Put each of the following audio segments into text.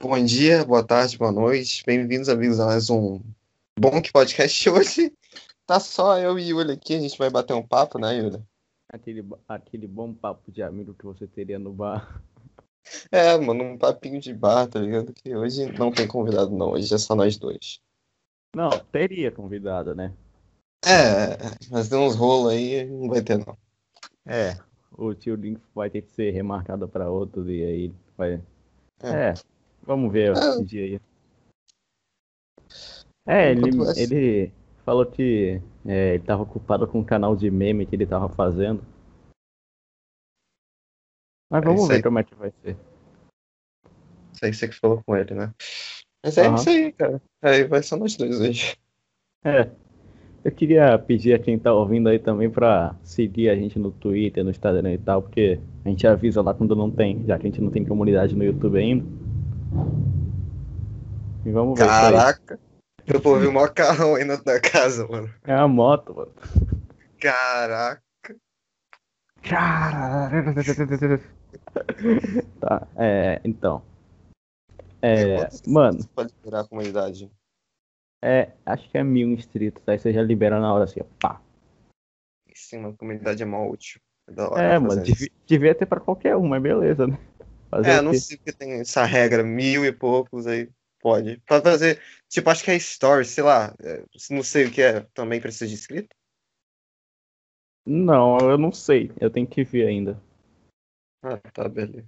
Bom dia, boa tarde, boa noite. Bem-vindos, amigos, a mais um Bonk Podcast. Hoje tá só eu e Yuli aqui. A gente vai bater um papo, né, Yuli? Aquele, aquele bom papo de amigo que você teria no bar. É, mano, um papinho de bar, tá ligado? Que hoje não tem convidado, não. Hoje é só nós dois. Não, teria convidado, né? É, mas tem uns rolos aí, não vai ter, não. É, o tio Link vai ter que ser remarcado para outro e aí vai. É, É. vamos ver É. esse dia aí. É, ele, ele falou que é, ele tava ocupado com o canal de meme que ele tava fazendo. Mas É vamos isso ver como é que vai ser. Isso aí você que falou com ele, né? Mas é Aham. isso aí, cara. Aí vai só nós dois hoje. É. Eu queria pedir a quem tá ouvindo aí também pra seguir a gente no Twitter, no Instagram e tal, porque a gente avisa lá quando não tem, já que a gente não tem comunidade no YouTube ainda. E vamos ver. Caraca. Eu vou ouvir o maior carrão aí na da casa, mano. É uma moto, mano. Caraca. Tá, é, então. É, mano, Pode virar a comunidade. é, acho que é mil inscritos, aí você já libera na hora assim, ó, pá. Sim, uma comunidade é mó útil. É É, mano, devia, devia ter pra qualquer um, mas beleza, né? Fazer É, não sei porque tem essa regra, mil e poucos aí pode. Pra fazer, tipo, acho que é story, sei lá, é, não sei o que é, também precisa de inscrito? Não, eu não sei, eu tenho que ver ainda. Ah, tá, beleza.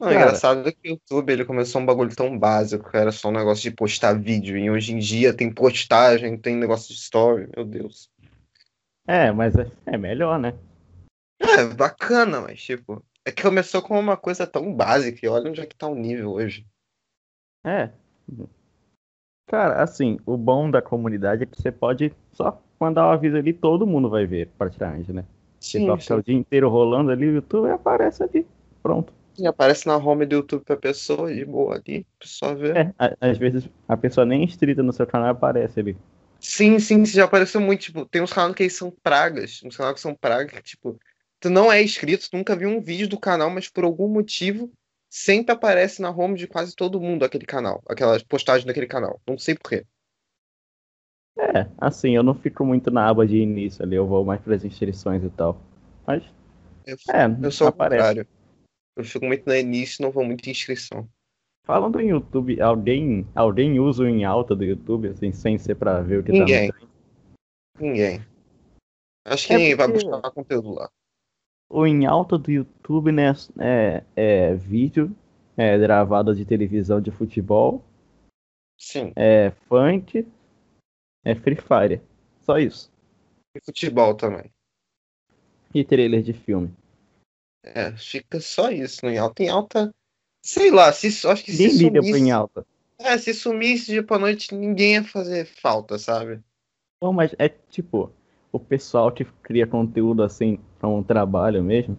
Não, Cara. engraçado é que o YouTube ele começou um bagulho tão básico, que era só um negócio de postar vídeo, e hoje em dia tem postagem, tem negócio de story, meu Deus. É, mas é, é melhor, né? É, bacana, mas tipo, é que começou com uma coisa tão básica, e olha onde é que tá o nível hoje. É. Cara, assim, o bom da comunidade é que você pode só mandar o aviso ali, todo mundo vai ver, praticamente, né? Você só Sim, fica o dia inteiro rolando ali, o YouTube aparece ali. Pronto. sim, aparece na home do YouTube pra pessoa, de boa ali, pessoa vê. É, às vezes a pessoa nem inscrita no seu canal aparece ali. Sim, sim, já apareceu muito, tipo, tem uns canais que são pragas, uns canais que são pragas, que, tipo, tu não é inscrito, tu nunca viu um vídeo do canal, mas por algum motivo sempre aparece na home de quase todo mundo aquele canal, aquelas postagens daquele canal, não sei porquê. É, assim, eu não fico muito na aba de início ali, eu vou mais para as inscrições e tal. Mas, Eu, é, eu sou aparece. contrário. Eu fico muito no início, não vou muito em inscrição. Falando em YouTube, alguém, alguém usa o em alta do YouTube, assim, sem ser pra ver o que Ninguém. tá no Ninguém. Acho que É ninguém vai porque- buscar conteúdo lá. O em alta do YouTube, né, é, é vídeo, é gravado de televisão de futebol, Sim, é funk, é Free Fire. Só isso. e futebol também. E trailer de filme. É, fica só isso no em alta. Em alta, sei lá, se, acho que se liga sumisse, em alta. é, se sumisse dia pra noite, ninguém ia fazer falta, sabe? Não, mas é tipo, o pessoal que cria conteúdo assim pra um trabalho mesmo,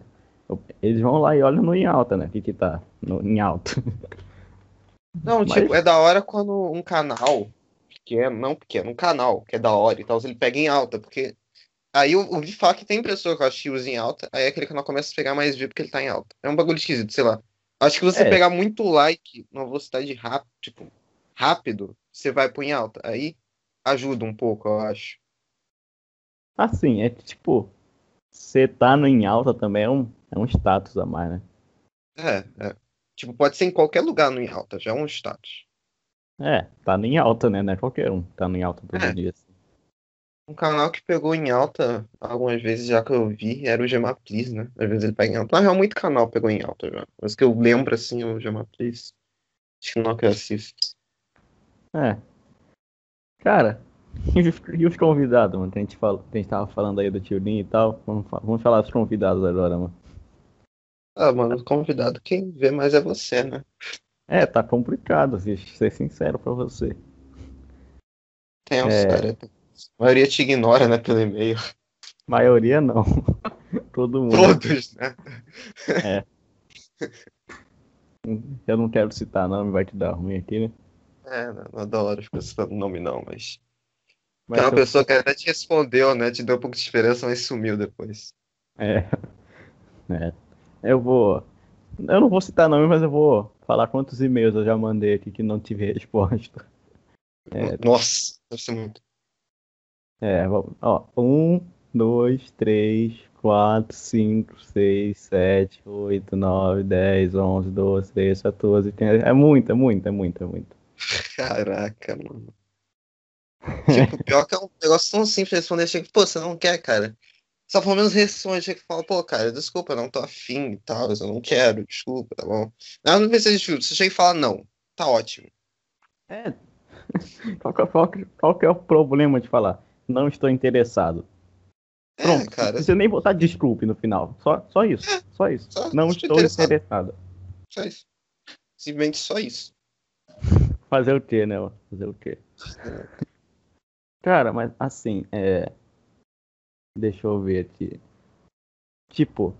eles vão lá e olham no em alta, né? O que que tá no, em alta. Não, Mas- tipo, é da hora quando um canal pequeno, não pequeno, um canal que é da hora e tal, ele pega em alta, porque aí eu ouvi falar que tem pessoa que que usa em alta, aí aquele canal começa a pegar mais view porque ele tá em alta. É um bagulho esquisito, sei lá. Acho que você É. pegar muito like numa velocidade rápida, tipo, rápido, você vai pôr em alta. Aí ajuda um pouco, eu acho. Assim, é tipo, você tá no em alta também é um, é um status a mais, né? É, é. Tipo, pode ser em qualquer lugar no em alta, já é um status. É, tá em alta, né? Não é qualquer um. Tá em alta todo É. dia. assim. Um canal que pegou em alta algumas vezes, já que eu vi, era o Gemaplis, né? Às vezes ele pega em alta. Na real, muito canal pegou em alta já. Mas que eu lembro, assim, é o Gemaplis. Acho que não que eu assisto. É. Cara, e os- os convidados, mano? Que a gente, fala, a gente tava falando aí do tio Lin e tal. Vamos, vamos falar dos convidados agora, mano. Ah, mano, convidado, quem vê mais é você, né? É, tá complicado, viu? ser sincero pra você. Tem um É. A maioria te ignora, né, pelo e-mail. Maioria não. Todo mundo. Todos, né? Eu não quero citar nome, vai te dar ruim aqui, né? É, não, não é da hora ficar citando nome não, mas... Mas Tem uma pessoa que até te respondeu, né? Te deu um pouco de esperança, mas sumiu depois. É. É. Eu vou. eu não vou citar nome, mas eu vou falar quantos e-mails eu já mandei aqui que não tive resposta. É, Nossa, deve ser muito. É, ó, um, dois, três, quatro, cinco, seis, sete, oito, nove, dez, onze, doze, treze, 14, 15. É muito, é muito, é muito, é muito. Caraca, mano. Tipo, pior que é um negócio tão simples de responder, chega, pô, você não quer, cara. Só pelo menos responde, chega e fala, pô, cara, desculpa, eu não tô afim e tal, eu não quero, desculpa, tá bom? Não, não precisa de filtro, você chega e fala, não, tá ótimo. É. Qual, qual, qual que é o problema de falar? Não estou interessado. É, Pronto, é, cara. Você nem botar desculpe no final. Só, só isso. É, só isso. Só não estou interessado. interessado. Só isso. Simplesmente só isso. Fazer o quê, né? Fazer o quê? Cara, mas assim, é. Deixa eu ver aqui. Tipo,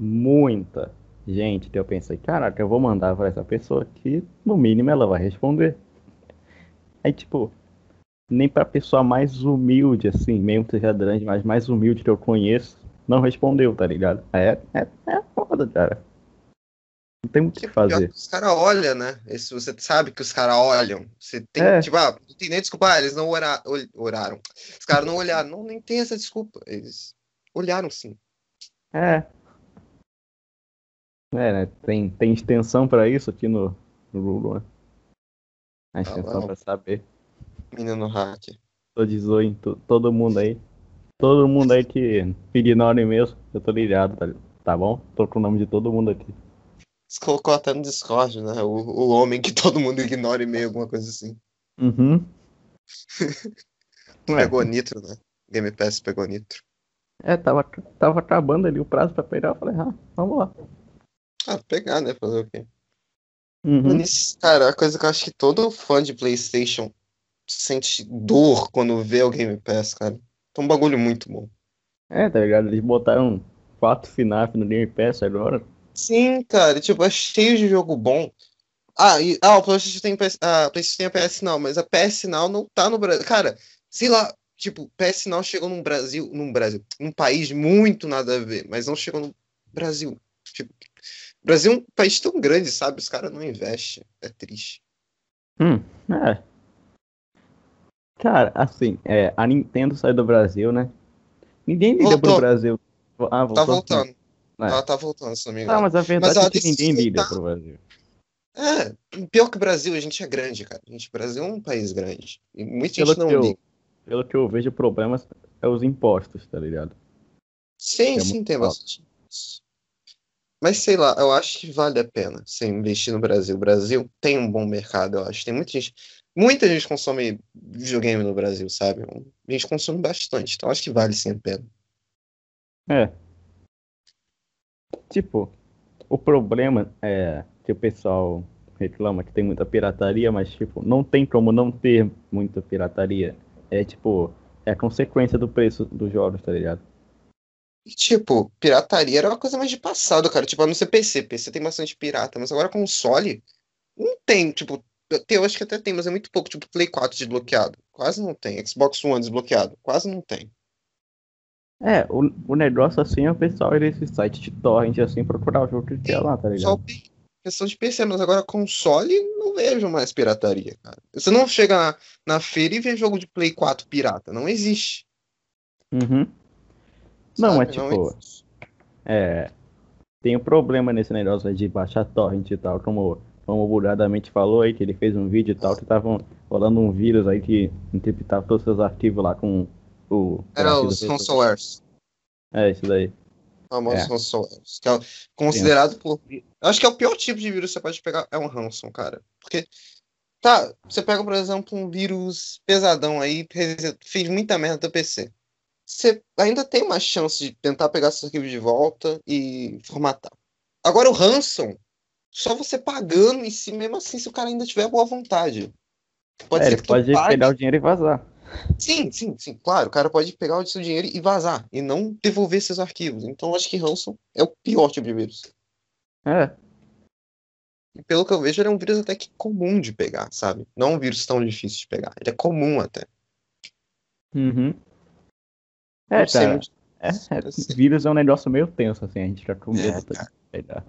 muita gente que eu pensei, caraca, eu vou mandar para essa pessoa que, no mínimo, ela vai responder. Aí, tipo, nem pra pessoa mais humilde, assim, mesmo que seja grande, mas mais humilde que eu conheço, não respondeu, tá ligado? É, é, é foda, cara. Não tem o que fazer. Os caras olham, né? Esse, você sabe que os caras olham. Você tem, é. tipo, ah, não tem nem desculpa, ah, eles não ora, oraram. Os caras não olharam. Não, nem tem essa desculpa. Eles olharam sim. É. É, né? Tem, tem extensão pra isso aqui no, no Google, né? A extensão ah, pra saber. Menino hack. Tô de zoio todo mundo aí. Todo mundo aí que ignora mesmo, eu tô ligado, tá, tá bom? Tô com o nome de todo mundo aqui. Você colocou até no Discord, né? O, o homem que todo mundo ignora e meio, alguma coisa assim. Uhum. pegou nitro, né? Game Pass pegou nitro. É, tava, tava acabando ali o prazo pra pegar. Eu falei, ah, vamos lá. Ah, pegar, né? Fazer o quê? Uhum. Cara, a coisa que eu acho que todo fã de PlayStation sente dor quando vê o Game Pass, cara. É um bagulho muito bom. É, tá ligado? Eles botaram quatro FNAF no Game Pass agora. Sim, cara, tipo, é cheio de jogo bom. Ah, e, ah o PlayStation tem, a PlayStation tem a PS Now, mas a PS Now não tá no Brasil. Cara, sei lá, tipo, PS Now chegou num Brasil, num Brasil, num país muito nada a ver, mas não chegou no Brasil. Tipo, Brasil é um país tão grande, sabe? Os caras não investem. É triste. Hum, é. Cara, assim, é, a Nintendo saiu do Brasil, né? Ninguém liga Voltou. pro Brasil. Ah, voltou. Tá voltando. É. Ela tá voltando, se não me engano. Ah, mas a verdade mas é que ninguém liga pro Brasil. É, pior que o Brasil, a gente é grande, cara. A gente, o Brasil é um país grande. E muita pelo gente não eu, liga. Pelo que eu vejo, problemas é os impostos, tá ligado? Sim, é sim, tem bastante. Mas sei lá, eu acho que vale a pena você investir no Brasil. O Brasil tem um bom mercado, eu acho. Tem muita gente. Muita gente consome videogame no Brasil, sabe? A gente consome bastante. Então acho que vale sim a pena. É, Tipo, o problema é que o pessoal reclama que tem muita pirataria, mas tipo, não tem como não ter muita pirataria. É tipo, é a consequência do preço dos jogos, tá ligado? Tipo, pirataria era uma coisa mais de passado, cara. Tipo, a não PC. PC tem bastante pirata, mas agora console não tem, tipo, eu acho que até tem, mas é muito pouco, tipo, Play 4 desbloqueado. Quase não tem. Xbox One desbloqueado. Quase não tem. É, o, o negócio assim é o pessoal ir nesse site de torrent assim procurar o jogo que quer lá, tá ligado? Só questão de PC, mas agora console não vejo mais pirataria, cara. Você não chega na, na feira e vê jogo de Play 4 pirata, não existe. Uhum. Não, é tipo. Não é. Tem um problema nesse negócio de baixar torrent e tal, como, como o Buradamente falou aí, que ele fez um vídeo e tal, que estavam rolando um vírus aí que interpretava todos os seus arquivos lá com o, Era os ransomwares. É, isso daí. Famosos é. ransomwares. Que é considerado Sim. por. Acho que é o pior tipo de vírus que você pode pegar. É um ransom, cara. Porque. Tá, você pega, por exemplo, um vírus pesadão aí, fez muita merda no teu PC. Você ainda tem uma chance de tentar pegar seus arquivos de volta e formatar. Agora o ransom, só você pagando e se mesmo assim, se o cara ainda tiver boa vontade. Pode é, ele pode pague... pegar o dinheiro e vazar. Sim, sim, sim, claro. O cara pode pegar o seu dinheiro e vazar, e não devolver seus arquivos. Então acho que ransom é o pior tipo de vírus. É. E pelo que eu vejo, ele é um vírus até que comum de pegar, sabe? Não é um vírus tão difícil de pegar. Ele é comum até. Uhum. É, cara. Muito... É, é, vírus é um negócio meio tenso, assim, a gente fica com medo é, pegar.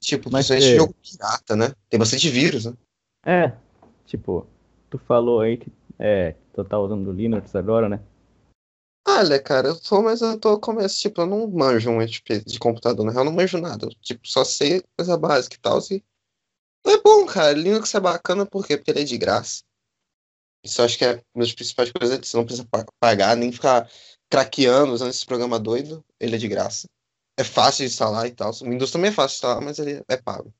Tipo, Mas principalmente é- jogo pirata, né? Tem bastante vírus, né? É, tipo, tu falou aí que é, tu tá usando Linux agora, né? Olha, cara, eu tô, mas eu tô começando, tipo, eu não manjo muito de, de computador, na real, eu não manjo nada. Eu, tipo, só sei coisa básica e tal. E... É bom, cara. Linux é bacana por quê? Porque ele é de graça. Isso acho que é uma das principais coisas, você não precisa pa- pagar, nem ficar craqueando usando esse programa doido. Ele é de graça. É fácil de instalar e tal. O Windows também é fácil de instalar, mas ele é pago.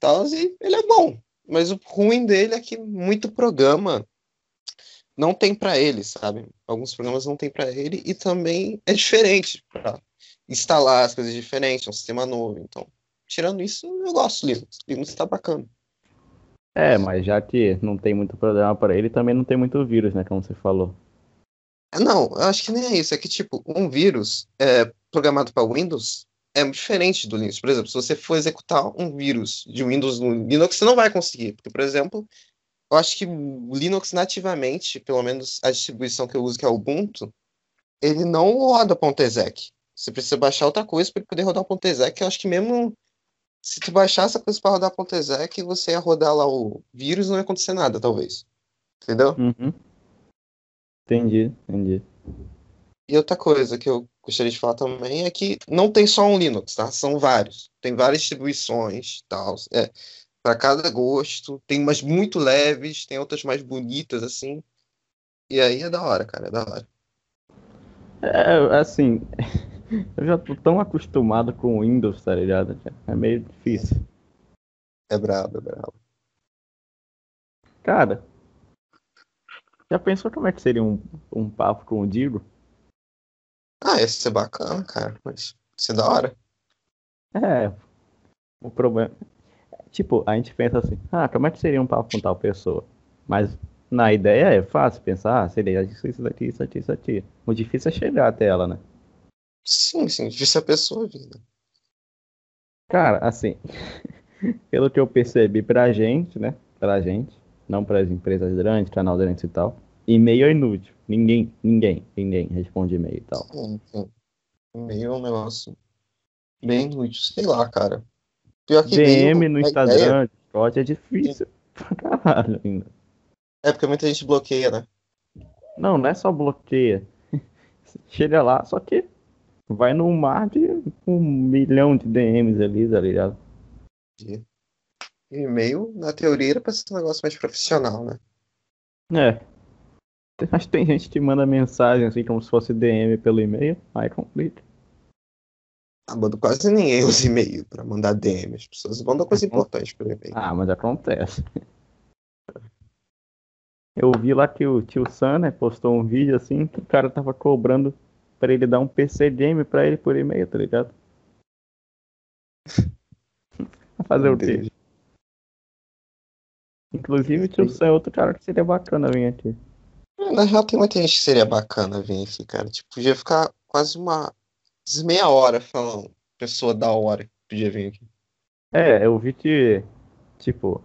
Tal, e ele é bom. Mas o ruim dele é que muito programa não tem pra ele, sabe? Alguns programas não tem pra ele e também é diferente pra instalar as coisas diferentes, é um sistema novo. Então, tirando isso, eu gosto do Linux. Linux tá bacana. É, mas já que não tem muito problema para ele, também não tem muito vírus, né? Como você falou. Ah, Não, eu acho que nem é isso. É que, tipo, um vírus é, programado para Windows é diferente do Linux. Por exemplo, se você for executar um vírus de Windows no Linux, você não vai conseguir. Porque, por exemplo, eu acho que o Linux nativamente, pelo menos a distribuição que eu uso, que é o Ubuntu, ele não roda .exec. Você precisa baixar outra coisa para ele poder rodar o .exec. Eu acho que mesmo se tu baixar essa coisa para rodar .exec, você ia rodar lá o vírus e não ia acontecer nada, talvez. Entendeu? Uhum. Entendi, entendi. E outra coisa que eu gostaria de falar também é que não tem só um Linux, tá? São vários. Tem várias distribuições, tal. É, para cada gosto. Tem umas muito leves, tem outras mais bonitas, assim. E aí é da hora, cara, é da hora. É, assim, eu já tô tão acostumado com o Windows, tá ligado? É meio difícil. É brabo, é brabo. Cara, já pensou como é que seria um, um papo com o Digo? Ah, esse é bacana, cara. Mas isso é da hora. É, o problema. Tipo, a gente pensa assim, ah, como é que seria um papo com tal pessoa? Mas na ideia é fácil pensar, ah, seria isso, isso daqui, isso aqui, isso aqui. O difícil é chegar até ela, né? Sim, sim, difícil a pessoa né? Cara, assim, pelo que eu percebi pra gente, né? Pra gente, não para as empresas grandes, canal grandes e tal, e-mail é inútil. Ninguém, ninguém, ninguém responde e-mail e tal. Sim, sim. E-mail é um negócio bem inútil, sei lá, cara. Pior que DM no ideia- Instagram, Discord é difícil pra caralho ainda. É porque muita gente bloqueia, né? Não, não é só bloqueia. Chega lá, só que vai num mar de um milhão de DMs ali, tá ligado? E-mail, na teoria, era pra ser um negócio mais profissional, né? É. Mas tem gente que manda mensagem assim como se fosse DM pelo e-mail, aí complica. Ah, mano, quase ninguém usa e-mail pra mandar DM. As pessoas mandam coisa importante pelo e-mail. Ah, mas acontece. Eu vi lá que o tio Sam, né, postou um vídeo assim que o cara tava cobrando pra ele dar um PC game pra ele por e-mail, tá ligado? Fazer Meu o quê? Inclusive o tio Sam é outro cara que seria bacana vir aqui. Na real, tem muita gente que seria bacana vir aqui, cara. Tipo, podia ficar quase uma meia hora falando pessoa da hora que podia vir aqui. É, eu vi que, tipo,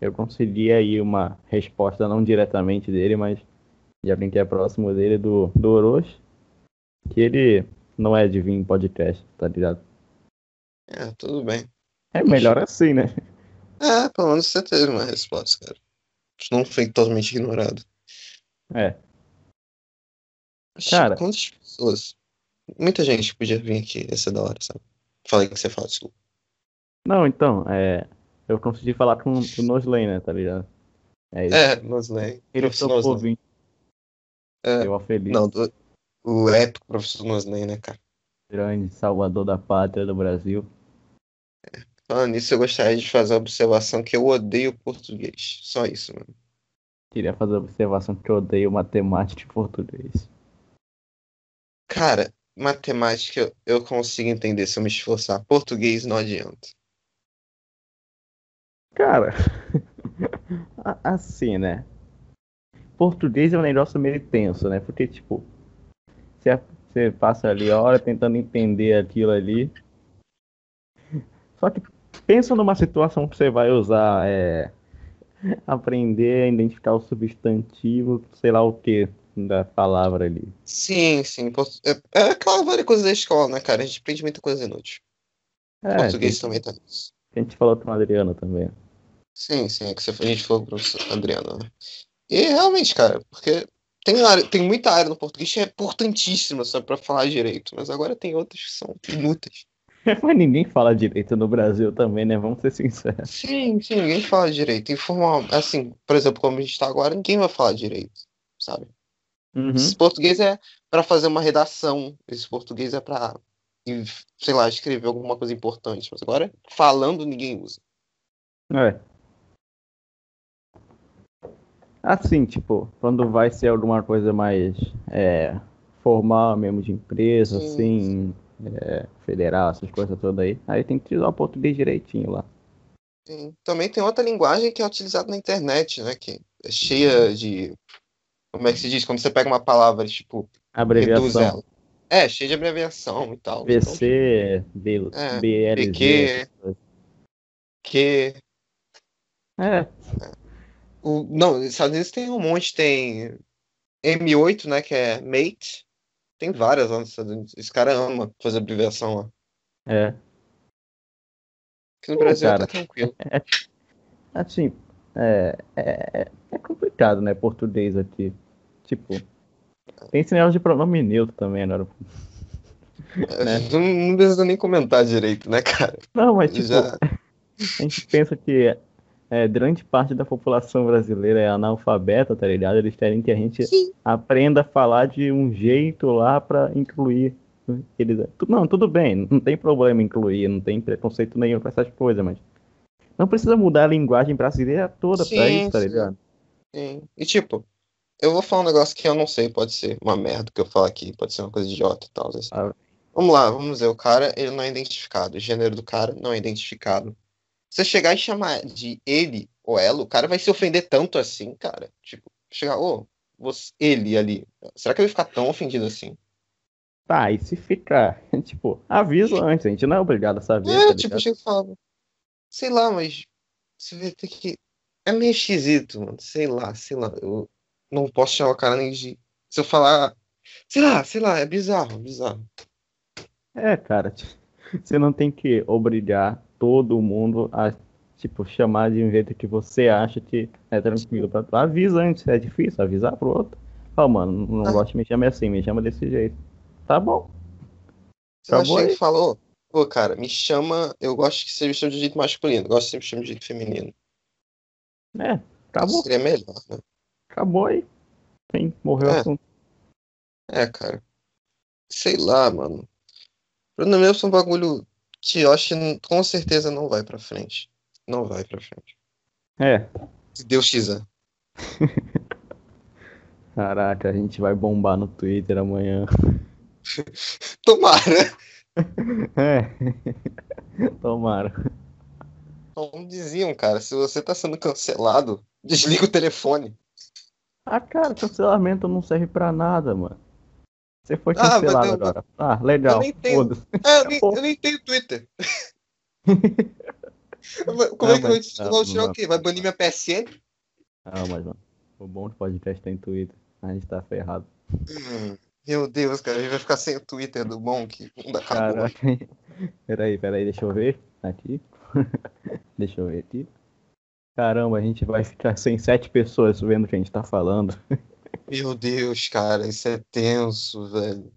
eu consegui aí uma resposta não diretamente dele, mas que é próximo dele, do, do Orochi, que ele não é de vir em podcast, tá ligado? É, tudo bem. É melhor assim, né? É, pelo menos você teve uma resposta, cara. Não foi totalmente ignorado. É. Cara. quantas pessoas? Muita gente podia vir aqui, ia ser da hora, sabe? Falei que você fala, desculpa. Não, então, é. Eu consegui falar com o Nosley, né, tá ligado? É isso. É, Nosley. ele professor topou vir. É, Eu a feliz. não, do- o épico professor Nosley, né, cara? Grande salvador da pátria do Brasil. Falando nisso, eu gostaria de fazer a observação que eu odeio português. Só isso, mano. Queria fazer a observação que eu odeio matemática e português. Cara, matemática eu, consigo entender se eu me esforçar. Português não adianta. Cara, assim, né? Português é um negócio meio tenso, né? Porque, tipo, você, você passa ali a hora tentando entender aquilo ali. Só que pensa numa situação que você vai usar, é, aprender a identificar o substantivo, sei lá o que da palavra ali. Sim, sim. É, é aquela velha coisa da escola, né, cara? A gente aprende muita coisa inútil. É, português tem- também tá nisso. a gente falou com o Adriano também. Sim, sim, é que você, a gente falou pro Adriano, né? E realmente, cara, porque tem, área, tem muita área no português que é importantíssima, sabe, pra falar direito, mas agora tem outras que são inúteis. Mas ninguém fala direito no Brasil também, né? Vamos ser sinceros. Sim, sim, ninguém fala direito. Informal, assim, por exemplo, como a gente tá agora, ninguém vai falar direito, sabe? Uhum. Esse português é pra fazer uma redação, esse português é pra, e, sei lá, escrever alguma coisa importante, mas agora, falando, ninguém usa. É. Assim, tipo, quando vai ser alguma coisa mais é, formal mesmo de empresa, Sim. assim, é, federal, essas coisas todas aí, aí tem que usar o português direitinho lá. Sim. Também tem outra linguagem que é utilizada na internet, né? Que é cheia de. Como é que se diz? Quando você pega uma palavra, tipo, reduz Abreviação. ela. É, cheia de abreviação e tal. Então, VC, B, É, BLZ. Coisas. que. É, O, não, nos Estados Unidos tem um monte, tem M8, né? Que é mate. Tem várias lá nos Estados Unidos. Esse cara ama fazer abreviação lá. é. Aqui no Pô, Brasil cara. tá tranquilo. Assim, é, é, é complicado, né, português aqui. Tipo, tem esse negócio de pronome neutro também, né? Né? Não, precisa nem comentar direito, né, cara? Não, mas tipo, Já. a gente pensa que é, grande parte da população brasileira é analfabeta, tá ligado? Eles querem que a gente Sim. aprenda a falar de um jeito lá pra incluir eles. Não, tudo bem, não tem problema incluir, não tem preconceito nenhum pra essas coisas, mas não precisa mudar a linguagem brasileira toda pra Sim, isso, tá ligado? Sim. E tipo, eu vou falar um negócio que eu não sei, pode ser uma merda que eu falo aqui, pode ser uma coisa idiota e tal. assim. Ah. Vamos lá, vamos ver. O cara, ele não é identificado. O gênero do cara não é identificado. Você chegar e chamar de ele ou ela, o cara vai se ofender tanto assim, cara. Tipo, chegar, ô, você, ele ali. Será que ele vai ficar tão ofendido assim? Tá, e se ficar, tipo, avisa antes, a gente não é obrigado a saber, É, tá tipo, chega e fala, sei lá, mas você vai ter que. É meio esquisito, mano. Sei lá, sei lá. Eu não posso chamar o cara nem de. Se eu falar. Sei lá, sei lá, é bizarro, bizarro. É, cara, você não tem que obrigar todo mundo a, tipo, chamar de um jeito que você acha que é tranquilo pra tu. Avisa antes, é difícil avisar pro outro. Fala, mano, não Ah. gosto de me chamar assim, me chama desse jeito. Tá bom. Você vai Acabou chegar aí. e fala, ô, ô, cara, me chama. Eu gosto que seja chama de jeito masculino, gosto que sempre chame de jeito feminino. É, acabou, Seria melhor, né? acabou aí. Sim, morreu o É. assunto. É, cara. Sei lá, mano. Pronome neutro é um bagulho que eu acho que com certeza não vai pra frente. Não vai pra frente. É, Se Deus quiser. caraca, a gente vai bombar no Twitter amanhã. Tomara. É. Tomara. Como diziam, cara, se você tá sendo cancelado, desliga o telefone. Ah, cara, cancelamento não serve pra nada, mano. Você foi Ah, mas cancelado eu- agora. Ah, legal. eu nem tenho-. É, eu nem, eu nem tenho Twitter. Como é que eu mas- vou tirar, não, vou tirar não. o quê? Vai banir minha PSN? Ah, mas mano, o bom de podcast tem Twitter. A gente tá ferrado. Hum, meu Deus, cara, a gente vai ficar sem o Twitter do. Não acabou. Caraca. Peraí, peraí, deixa eu ver. Aqui. deixa eu ver aqui. Caramba, a gente vai ficar sem sete pessoas vendo o que a gente tá falando. Meu Deus, cara, isso é tenso, velho.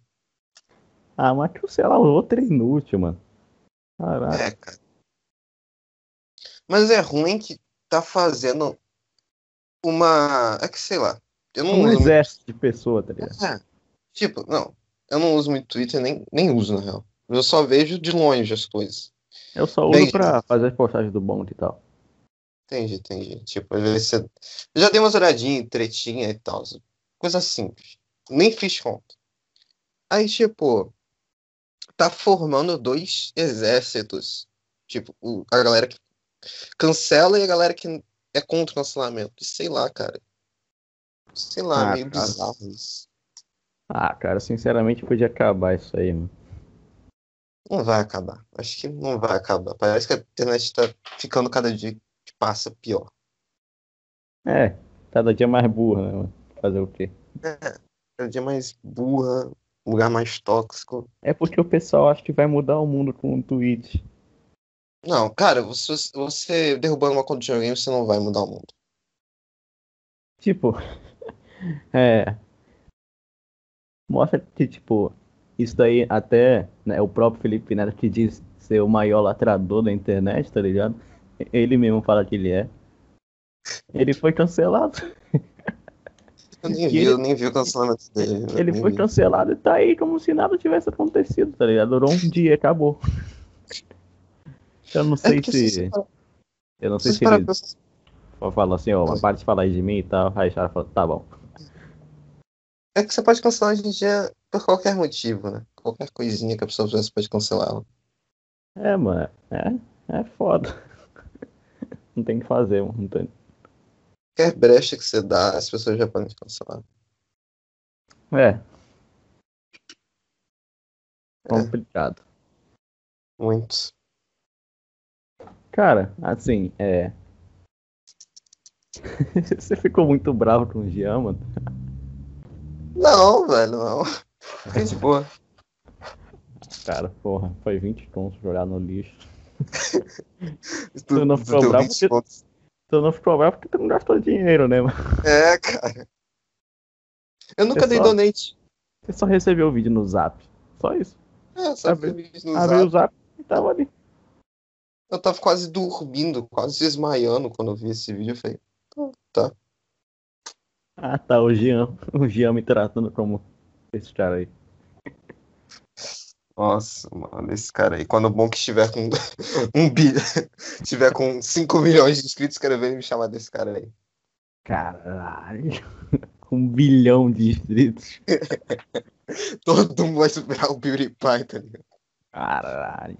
Ah, mas cancelar o outro é inútil, mano. Caraca. É, cara. Mas é ruim que tá fazendo uma. É que sei lá. Eu não Um uso muito. exército de pessoas, tá ligado? É, tipo, não. Eu não uso muito Twitter, nem, nem uso, na real. Eu só vejo de longe as coisas. Eu só uso Bem- pra fazer as postagens do bonde e tal. Entendi, entendi. Tipo, às vezes você. Eu já dei umas olhadinhas, tretinha e tal. Coisa simples. Nem fiz conta. Aí, tipo, tá formando dois exércitos. Tipo, a galera que cancela e a galera que é contra o cancelamento. Sei lá, cara. Sei lá, Ah, meio cara. bizarro isso. Ah, cara, sinceramente podia acabar isso aí, mano. Não vai acabar. Acho que não vai acabar. Parece que a internet tá ficando cada dia que passa pior. É, cada dia mais burra, né? Fazer o quê? Cada dia mais burra, lugar mais tóxico. É porque o pessoal acha que vai mudar o mundo com o tweet. Não, cara, você, você derrubando uma conta de alguém, você não vai mudar o mundo. Tipo, é. Mostra que, tipo, isso daí até né, o próprio Felipe Neto que diz ser o maior latrador da internet, tá ligado? Ele mesmo fala que ele é. Ele foi cancelado. Eu nem vi, ele, eu nem vi o cancelamento dele. Ele foi vi. cancelado e tá aí como se nada tivesse acontecido, tá ligado? Durou um dia e acabou. Eu não é sei é se. Eu não sei se ele. Falou assim, ó, parte de falar de mim e tal. Aí já falou, tá bom. É que você pode cancelar hoje em dia por qualquer motivo, né? Qualquer coisinha que a pessoa fizesse pode cancelá-la. É, mano. É, é foda. Não tem o que fazer, mano. Não tem... Qualquer brecha que você dá, as pessoas já podem cancelar. É. é. Complicado. É. Muito. Cara, assim, é. Você ficou muito bravo com o Jean, mano? Não, velho, não. Fiquei de boa. Cara, porra, foi 20 pontos jogar no lixo. tu, tu, não ficou bravo porque... Tu não ficou bravo porque tu não gastou dinheiro, né, mano? É, cara. Eu nunca dei só... donate. Você só recebeu o vídeo no zap. Só isso. É, só abriu, vídeo no abriu zap. o zap e tava ali. Eu tava quase dormindo, quase desmaiando quando eu vi esse vídeo. Eu falei, tá. Ah, tá, o Jean. O Jean me tratando como esse cara aí. Nossa, mano, esse cara aí. Quando o bom que estiver com um bi, estiver com 5 milhões de inscritos, quero ver ele me chamar desse cara aí. Caralho. Um bilhão de inscritos. Todo mundo vai superar o PewDiePie, tá ligado? Caralho.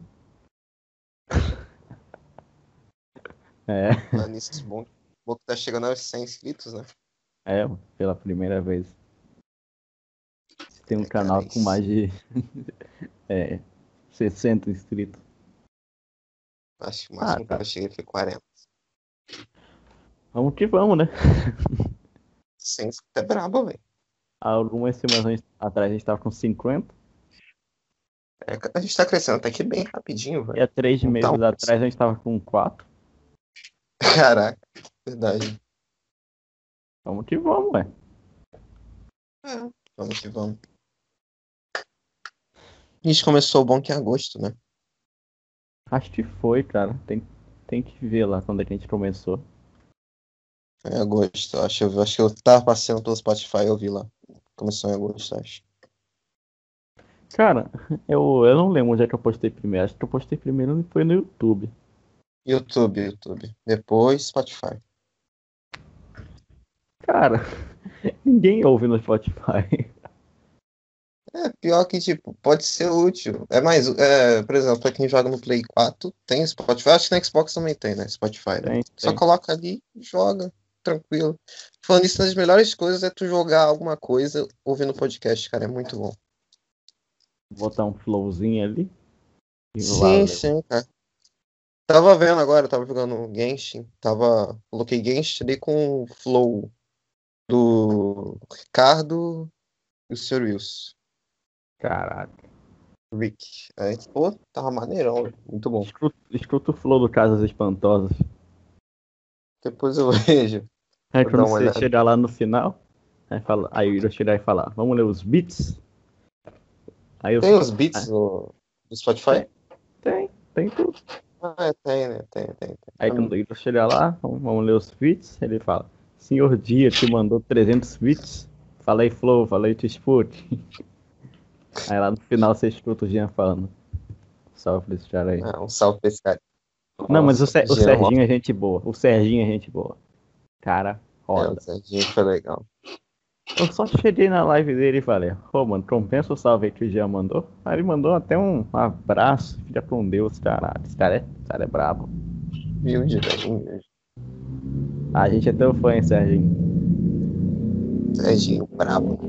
É. Lá nisso, bom, bom que tá chegando aos 100 inscritos, né? É, pela primeira vez. Tem um é, canal cara, com mais de é, 60 inscritos. Acho que o máximo ah, tá. que eu cheguei foi 40. Vamos que vamos, né? 100 é brabo, velho. Algumas semanas atrás a gente tava com 50. É, a gente tá crescendo até que bem rapidinho, velho. E há três meses então, atrás a gente tava com 4. Caraca, verdade. Vamos que vamos, ué. É, vamos que vamos. A gente começou bom que em agosto, né? Acho que foi, cara. Tem, tem que ver lá quando é que a gente começou. Foi em agosto, acho. Eu, acho que eu tava passeando pelo Spotify e eu vi lá. Começou em agosto, acho. Cara, eu, eu não lembro onde é que eu postei primeiro. Acho que eu postei primeiro foi no YouTube. YouTube, YouTube. Depois Spotify. Cara, ninguém ouve no Spotify. É, pior que, tipo, pode ser útil. É mais, é, por exemplo, pra quem joga no Play 4, tem Spotify. Acho que na Xbox também tem, né? Spotify. Né? Tem, Só coloca ali e joga, tranquilo. Falando isso, uma das melhores coisas é tu jogar alguma coisa ouvindo podcast, cara. É muito bom. Botar um flowzinho ali. Sim, sim, cara. Tava vendo agora, tava jogando Genshin, tava. Coloquei Genshin ali com o flow do Ricardo e o Sr. Wilson. Caraca. Rick. Aí, pô, tava maneirão, muito bom. Escuta, escuta o flow do Casas Espantosas. Depois eu vejo. Aí quando você olhada. chegar lá no final, aí, fala, aí eu chegar e falar, vamos ler os beats? Aí tem os beats no, no Spotify? Tem, tem tudo. Ah, tem, né? Tem, tem, tem. Aí quando ele chegar lá, vamos, vamos ler os tweets, ele fala, Senhor Dia te mandou 300 tweets, falei Flow, falei T-Sput. aí lá no final você escuta o Jean falando, salve pra esse cara aí. Um salve pra esse cara. Não, mas o, Ser, o Serginho é gente boa, o Serginho é gente boa. Cara, roda. É, o Serginho foi legal. Eu só cheguei na live dele e falei, ô oh, mano, compensa o salve aí que o Jean mandou. Aí ele mandou até um abraço, filha com Deus, caralho. Esse cara é, esse cara é brabo. Humilde, velho, humilde. A gente é teu fã, hein, Serginho. Serginho, brabo.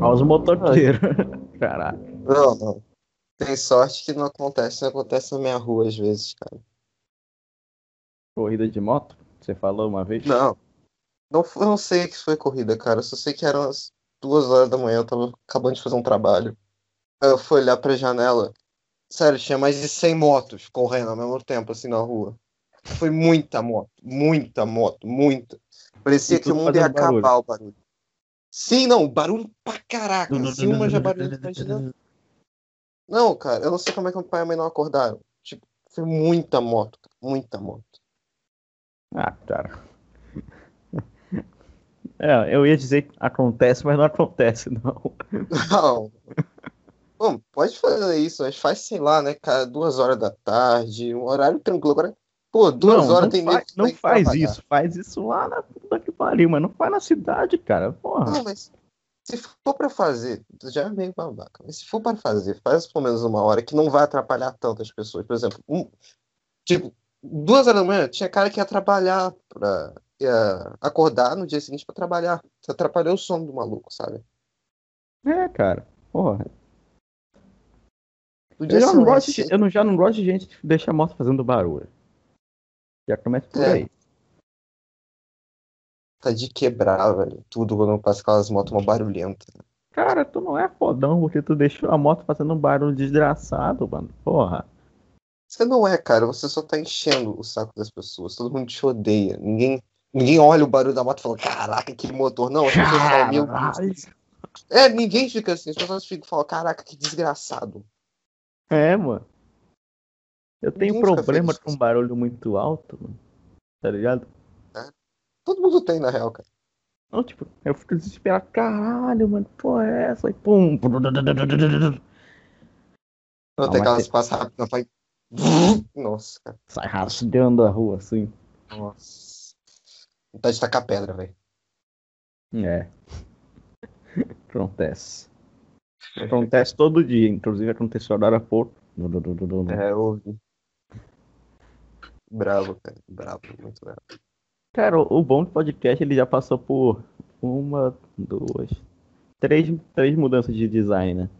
Olha os motoqueiros. Caralho. Não, não. Tem sorte que não acontece, não acontece na minha rua às vezes, cara. Corrida de moto? Você falou uma vez? Não. Não, eu não sei que foi corrida, cara. Eu só sei que eram as duas horas da manhã, eu tava acabando de fazer um trabalho. Eu fui olhar pra janela, Sério, tinha mais de 100 motos correndo ao mesmo tempo, assim, na rua. Foi muita moto, muita moto, muita. Parecia que o mundo ia fazendo barulho. acabar o barulho. Sim, não, barulho pra caraca. Se uma já barulho, imagina. Não, cara, eu não sei como é que meu pai e a mãe não acordaram. Tipo, foi muita moto, cara, muita moto. Ah, cara. É, eu ia dizer que acontece, mas não acontece, não. Não. Bom, pode fazer isso, mas faz, sei lá, né, cara, duas horas da tarde, um horário tranquilo. Agora, pô, duas não, horas não tem faz, que não faz trabalhar. isso, faz isso lá na puta que pariu, mas não faz na cidade, cara. Porra. Não, mas se for pra fazer, já é meio babaca, mas se for pra fazer, faz pelo menos uma hora que não vai atrapalhar tantas pessoas. Por exemplo, um, tipo, duas horas da manhã, tinha cara que ia trabalhar pra. ia acordar no dia seguinte pra trabalhar. Você atrapalhou o sono do maluco, sabe? É, cara. Porra. Eu já, não gosto de, eu já não gosto de gente que deixa a moto fazendo barulho. Já começa por É. aí. tá de quebrar, velho. Tudo quando passa aquelas motos uma barulhenta. Cara, tu não é fodão porque tu deixou a moto fazendo um barulho desgraçado, mano. Porra. Você não é, cara. Você só tá enchendo o saco das pessoas. Todo mundo te odeia. Ninguém, ninguém olha o barulho da moto e fala, caraca, que motor. Não, as pessoas falam, meu Deus. É, ninguém fica assim. As pessoas ficam falam, caraca, que desgraçado. É, mano. Eu tenho Ninguém problema com barulho muito alto, mano. Tá ligado? Todo mundo tem, na real, cara. Não, tipo, eu fico desesperado. Caralho, mano, porra é essa? E pum. Não, Não, tem aquelas tem- que passam rápido, vai. Nossa, cara. Sai rastreando a rua assim. Nossa. Vontade de tacar pedra, velho. É. Acontece. Acontece todo dia, inclusive aconteceu agora há pouco. É, eu ouvi. Bravo, cara. Bravo, muito bravo. Cara, o bom do podcast ele já passou por uma, duas, três, três mudanças de design, né?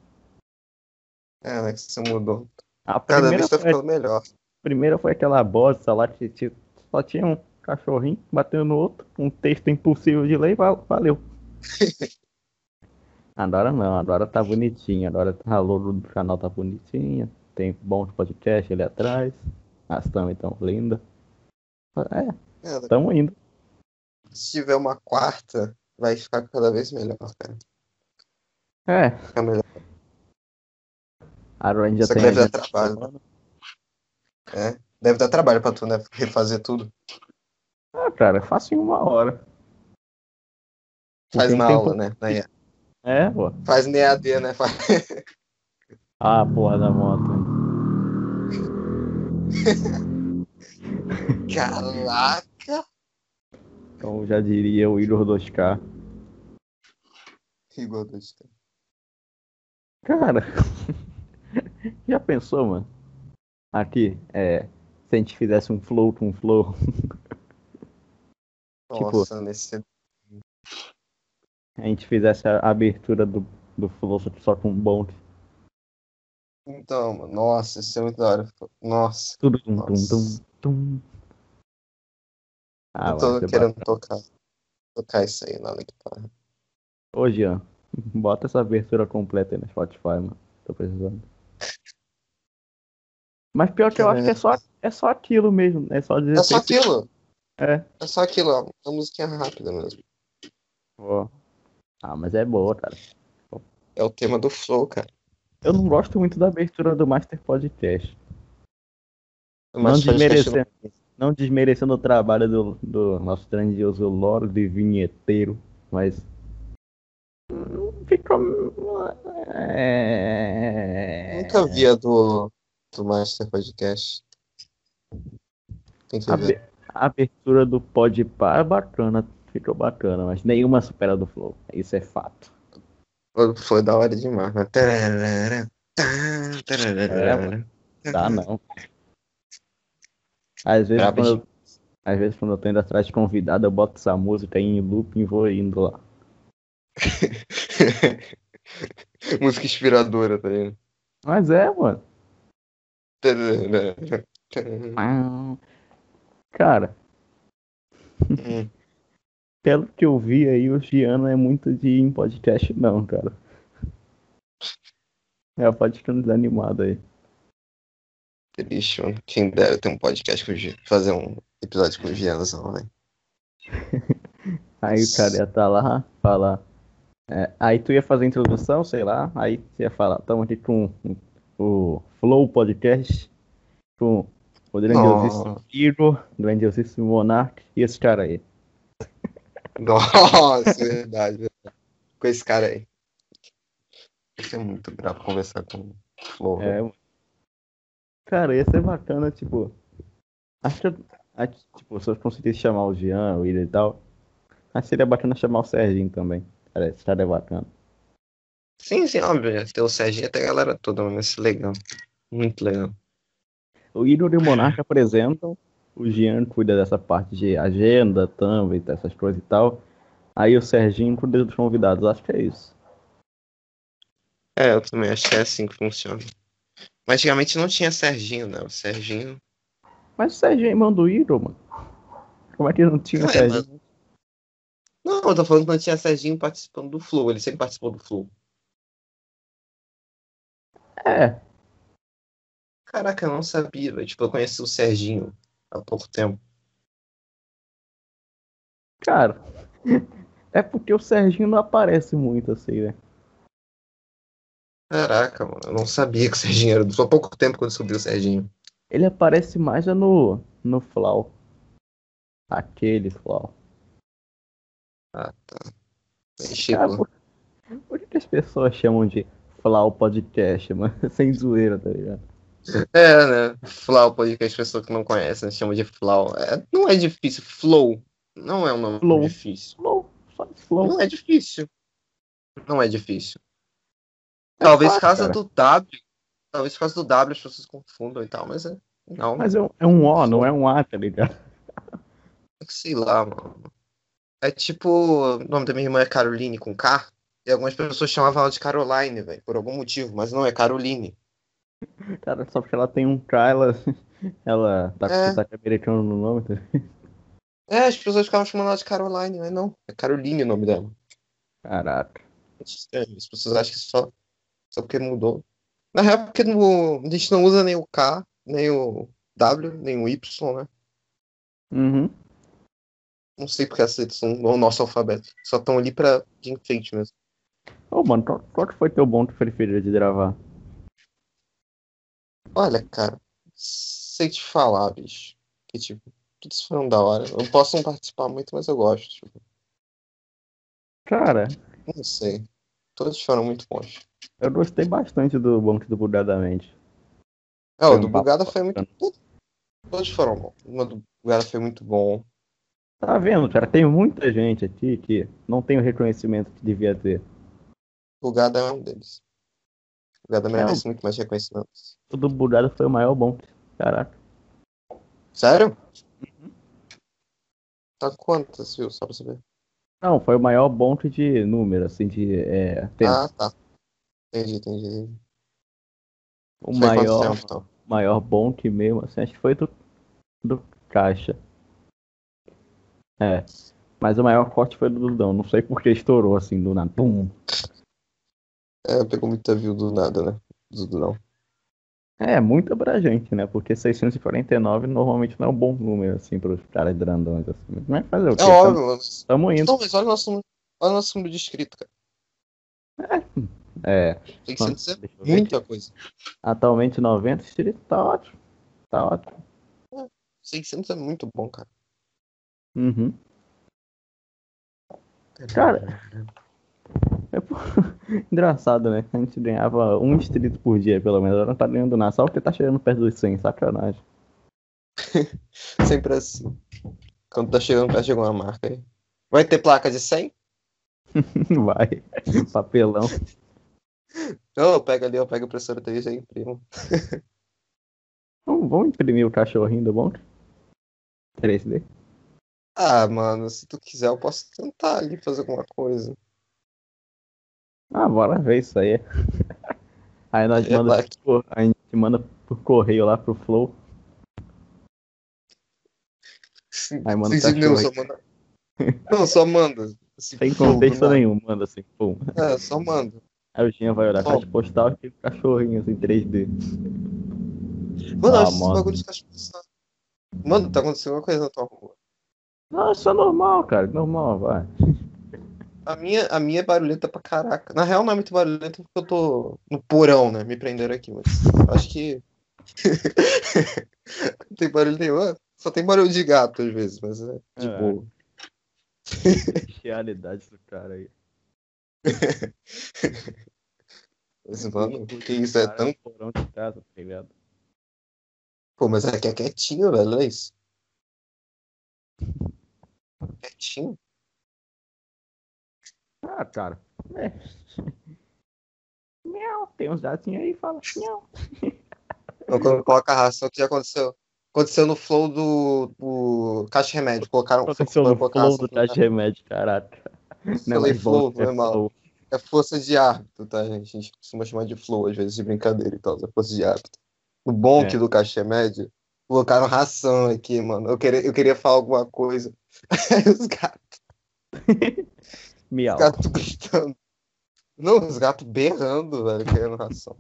É, né, que você mudou. A Cada primeira, vez tá ficando melhor. a primeira foi aquela bosta lá que tipo, só tinha um cachorrinho batendo no outro, um texto impossível de ler val- valeu. Agora não, agora tá bonitinho, agora a logo do canal tá bonitinha, tem bons podcast ali atrás, as também tão linda. É, tamo indo. se tiver uma quarta, vai ficar cada vez melhor, cara. É, Fica melhor. a gente já Só tem deve dar trabalho. semana. É. Deve dar trabalho pra tu, né? Refazer tudo. Ah, cara, fácil em uma hora. Faz tem aula, né? Na. É, pô. Faz NEAD, né? Faz... Ah, porra da moto. Caraca! Então já diria o Igor 2K. Igual do Stan. Cara, já pensou, mano? Aqui, é. Se a gente fizesse um flow com um flow, Tipo- Nossa, nesse. a gente fizesse a abertura do, do flow só- só com um bonde. Então, mano, nossa, isso é muito da hora. Nossa, Tudo tum, tum, Nossa. tum, tum. Ah, eu tô querendo bacana. tocar. Tocar isso aí na guitarra. Ô, Jean, bota essa abertura completa aí no Spotify, mano. Tô precisando. Mas pior que eu acho que é só, é só aquilo mesmo. É só dizer É só aquilo. É. É só aquilo, ó. Uma musiquinha rápida mesmo. Ó. Ah, mas é boa, cara. É o tema do Flow, cara. Eu não gosto muito da abertura do Master Podcast. Mas não, desmerecendo, não desmerecendo o trabalho do, do nosso grandioso Lorde Vinheteiro, mas. Ficou. É... Nunca vi a do, do Master Podcast. Tem que A, ver. a abertura do Podpah é bacana, ficou bacana, mas nenhuma supera do Flow. Isso é fato. Foi da hora demais. né? Tararara, tá, tararara. Dá não. Às vezes, quando eu, às vezes quando eu tô indo atrás de convidado, eu boto essa música em looping e vou indo lá. Música inspiradora, tá ligado? Mas é, mano. Tararara, tararara. Cara, Hum. Pelo que eu vi aí, o Giano é muito de em podcast, não, cara. É, pode ficar desanimado aí. Triste, mano. Quem dera ter um podcast com o Gian. Fazer um episódio com o Gianzão, velho. Aí o cara ia estar lá, falar. é, aí tu ia fazer a introdução, sei lá. Aí tu ia falar, estamos aqui com o Flow Podcast, com o grandiosíssimo Iro, grandiosíssimo Monark e esse cara aí. Nossa, verdade, verdade. Com esse cara aí. Isso é muito brabo conversar com o Flow. É, velho. mano. Cara, ia ser bacana, tipo. Acho que, acho, tipo, se eu conseguisse chamar o Jean, o Ira e tal. Acho que seria bacana chamar o Serginho também. Cara, esse cara é bacana. Sim, sim, óbvio. né? Tem o Serginho e até a galera toda, é legal. Muito legal. O Igor e o Monarca apresentam, o Jean cuida dessa parte de agenda, thumb, essas coisas e tal. Aí o Serginho cuida dos convidados, acho que é isso. É, eu também acho que é assim que funciona. Mas antigamente não tinha Serginho, né? O Serginho. Mas o Serginho é irmão do mano. Como é que não tinha Ué, Serginho? Não, eu tô falando que não tinha Serginho participando do Flow. Ele sempre participou do Flow. É, Caraca, eu não sabia, velho. Tipo, eu conheci o Serginho há pouco tempo. cara. É porque o Serginho não aparece muito assim, né? Caraca, mano. Eu não sabia que o Serginho era Flow. Há pouco tempo quando descobri o Serginho. Ele aparece mais é no, no Flau. Aquele Flau. Ah, tá. Chegou. por, por que as pessoas chamam de Flau Podcast, mano? Sem zoeira, tá ligado? É, né? Flow, podcast, pessoa que não conhece, né? Chama de Flow. É, não é difícil. Flow. Não é um nome Flow. difícil. Flow, Flow. Não é difícil. Não é difícil. Talvez por fácil, causa cara. do W. Talvez por causa do W as pessoas confundam e tal, mas é. Não, Mas é um, é um O, não é um A, tá ligado? sei lá, mano. É tipo. O nome da minha irmã é Caroline com K. E algumas pessoas chamavam ela de Caroline, velho, por algum motivo, mas não é Caroline. Cara, só porque ela tem um K, ela, ela tá com É. sotaque americano no nome, tá? É, as pessoas ficavam chamando ela de Caroline, mas não. É Caroline o nome dela. Caraca. Estranho. As pessoas acham que só, só porque mudou. Na real, porque no, a gente não usa nem o K, nem o W, nem o Y, né? Uhum. Não sei porque essas letras são no nosso alfabeto. Só estão ali pra de enfeite mesmo. Ô, mano, qual, qual que foi teu bom preferido de gravar? Olha, cara, sei te falar, bicho. Que tipo, todos foram da hora. Eu posso não participar muito, mas eu gosto. Tipo, Cara, não sei. Todos foram muito bons. eu gostei bastante do Bonk do Bugadamente. É, Foi o um do papo Bugada foi muito. Todos foram bons. O do Bugada foi muito bom. Tá vendo, cara? Tem muita gente aqui que não tem o reconhecimento que devia ter. O Bugada é um deles. O Bugada merece muito mais reconhecimento. O do Bugada foi o maior Bonk. Caraca. Sério? Tá quantas, viu? Só pra saber. Não, foi o maior Bonk de número, assim, de é, tempo. Ah, tá. Entendi, entendi. entendi. o quanto maior, tempo, então? maior Bonk mesmo, assim, acho que foi do, do Caixa. É. Mas o maior corte foi do Dudão. Não sei por que estourou assim do nada. Pum. É, pegou muita view do nada, né? Do, do não. É, muito abrangente, né? Porque 649 normalmente não é um bom número, assim, pros caras grandões, assim. Mas fazer o quê? É óbvio, mas. Tamo indo. Não, mas olha o nosso, número- olha o nosso número de inscrito, cara. É, 600 é deixa eu ver. muita coisa. atualmente 90 inscritos, tá ótimo. Tá ótimo. 600 é muito bom, cara. Uhum. Cara, é por- engraçado, né? A gente ganhava um inscrito por dia, pelo menos. Agora não tá ganhando nada, só porque tá chegando perto dos 100, sacanagem. Sempre assim. Quando tá chegando perto de alguma marca aí. Vai ter placa de 100? Vai. Papelão. Não, pega ali, eu pego a impressora 3 e imprimo. Vamos, vamos imprimir o cachorrinho do bom? 3D? Ah, mano, se tu quiser, eu posso tentar ali fazer alguma coisa. Ah, bora ver isso aí. Aí nós É, manda por- a gente manda por correio lá pro Flow. Aí manda Sim, não, só manda. Não, só manda. Assim, Sem contexto não. nenhum, manda assim, pum. É, só manda. Aí o Jean vai olhar a Bom. caixa postal e tem cachorrinho assim, 3D. Mano, Ah, esse bagulho de cachorro. só- Mano, tá acontecendo uma coisa na tua rua. Não, isso é normal, cara. Normal, vai. A minha, a minha é barulhenta pra caraca. Na real, não é muito barulhenta porque eu tô no porão, né? Me prenderam aqui, mas acho que. não tem barulho nenhum. Só tem barulho de gato às vezes, mas é de É. boa. Realidade do cara aí. Mas, mano, que isso é tão. porão de casa, tá ligado? Pô, mas aqui é quietinho, velho, é isso. Quietinho. Ah, cara. É. Miau, tem uns gatinhos aí e fala miau. Então, quando coloca a ração, o que já aconteceu? Aconteceu no flow do, do Caixa Remédio. Colocaram Aconteceu no flow ração do Tati Remédio, caraca. Não é bom, flow, é mal. flow. É força de árbitro, tá, gente? A gente costuma chamar de flow, às vezes, de brincadeira e tal. É força de árbitro. O bom É. que do Caixa Médio, colocaram ração aqui, mano. Eu queria, eu queria falar alguma coisa. Aí os gatos, Miau. os gatos gritando. Não, os gatos berrando, velho, querendo ração.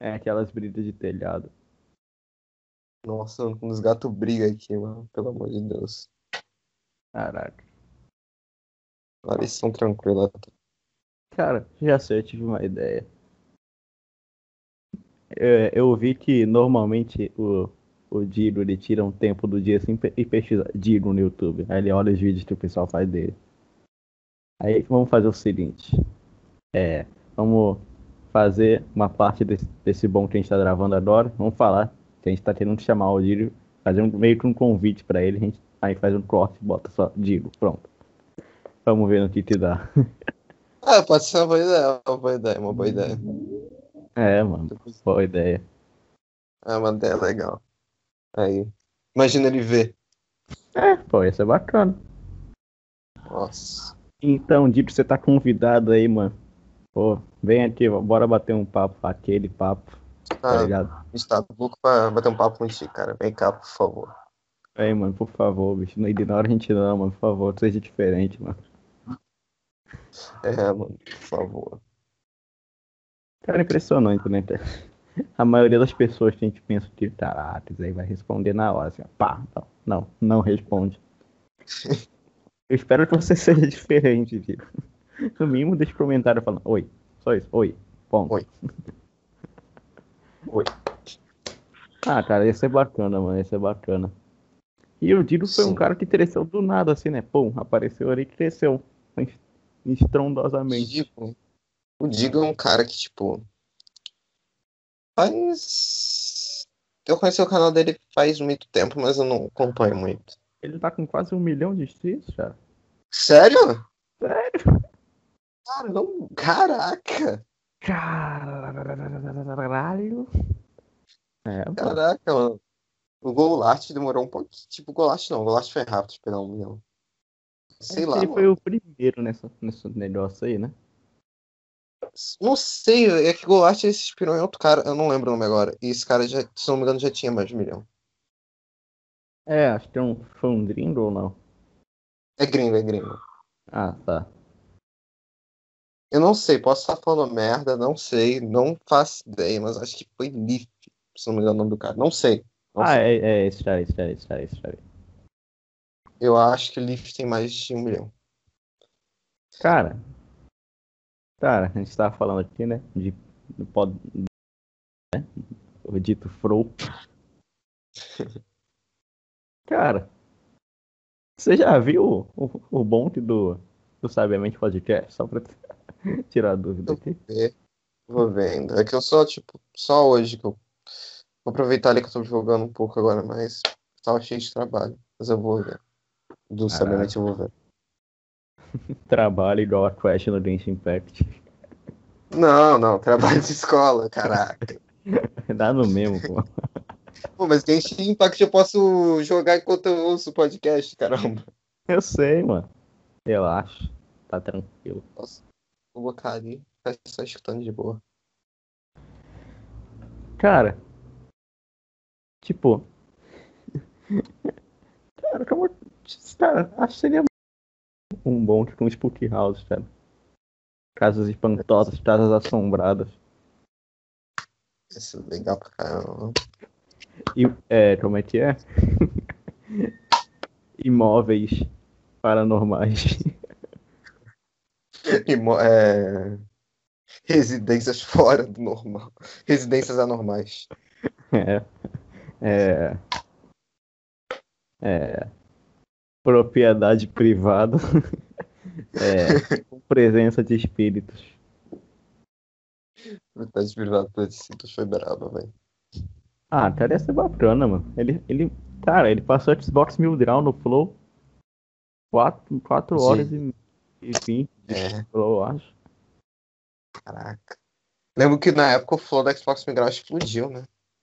É aquelas bridas de telhado. Nossa, os gatos brigam aqui, mano. Pelo amor de Deus. Caraca. Olha, eles são tranquilos. Cara, já sei, eu tive uma ideia. É, eu vi que normalmente o, o Diro ele tira um tempo do dia assim e pesquisa Diro no YouTube. Aí ele olha os vídeos que o pessoal faz dele. Aí vamos fazer o seguinte. É, vamos fazer uma parte desse, desse bom que a gente tá gravando agora. Vamos falar que a gente tá tentando chamar o Diro, fazer um, meio que um convite pra ele. A gente aí faz um corte e bota só Diro, pronto. Vamos ver no que que dá. Ah, pode ser uma boa ideia, uma boa ideia, uma boa ideia. É, mano, boa ideia. É uma ideia legal. Aí. Imagina ele ver. É, pô, isso é bacana. Nossa. Então, Dito, você tá convidado aí, mano. Pô, vem aqui, bora bater um papo, aquele papo, tá Ah, ligado? a gente tá louco pra bater um papo contigo, cara. Vem cá, por favor. Aí, mano, por favor, bicho, não ignora a gente não, mano, por favor, seja diferente, mano. É, mano, por favor. Cara, impressionante, né? A maioria das pessoas que a gente pensa que caraca, isso aí vai responder na hora, assim, pá, não, não, não responde. Eu espero que você seja diferente, Dito. No mínimo, deixa um comentário falando, oi, só isso, oi, ponto. Oi. Oi. Ah, cara, ia ser bacana, mano, ia ser bacana. E o Diro foi um Sim. cara que cresceu do nada, assim, né? Pum, apareceu ali e cresceu. es- Estrondosamente. Digo, o Digo é um cara que, tipo. Faz. Eu conheci o canal dele faz muito tempo, mas eu não acompanho muito. Ele tá com quase um milhão de inscritos, cara. Sério? Sério? Cara, não. Caraca! Caralho. É, pô. Caraca, mano. O Golart demorou um pouquinho. Tipo, o Golart não, o Golart foi rápido de pegar um milhão. Sei lá, Ele mano. foi o primeiro nessa, nesse negócio aí, né? Não sei, é que o Golart se inspirou em outro cara, eu não lembro o nome agora. E esse cara, já, se não me engano, já tinha mais de um milhão. É, acho que é um, foi um gringo ou não? É gringo, é gringo. Ah, tá. Eu não sei, posso estar falando merda, não sei, não faço ideia, mas acho que foi Leaf, se não me engano o nome do cara. Não sei. Não Ah, sei. é, é esse cara, esse cara, esse cara, esse cara. Eu acho que Leaf tem mais de um milhão. Cara, cara, a gente tava falando aqui, né? De, do pod, né? O dito Fro. Cara, você já viu o, o bonde do, do Sabiamente Podcast? Só pra tirar a dúvida aqui. Vou vendo. É que eu só, tipo, só hoje que eu vou aproveitar ali que eu tô jogando um pouco agora, mas tava cheio de trabalho. Mas eu vou ver. Do Caraca. Sabiamente eu vou ver. Trabalho igual a Crash no Genshin Impact. Não, não, trabalho de escola, caraca. Dá no mesmo, pô. Pô, mas Genshin Impact eu posso jogar enquanto eu ouço o podcast, caramba. Eu sei, mano. Relaxa. Tá tranquilo. Nossa, vou botar ali, ficar só escutando de boa. Cara. Tipo. Cara, como. Cara, acho que seria um bom tipo um Spook House, cara. Casas espantosas, casas assombradas. Isso é legal pra caramba. E, é, como é que é? Imóveis paranormais. Imo- é, Residências fora do normal. Residências anormais. É. É. É. Propriedade privada. É. Com presença de espíritos. Verdade privada Plebiscitos foi brava, velho. Ah, cara, ia ser bacana, mano. Ele, ele, cara, ele passou Xbox Mil Grau no Flow. 4, quatro Sim. horas e, e 20 de É, Flow, eu acho. caraca. Lembro que na época o flow da Xbox Migral explodiu, né?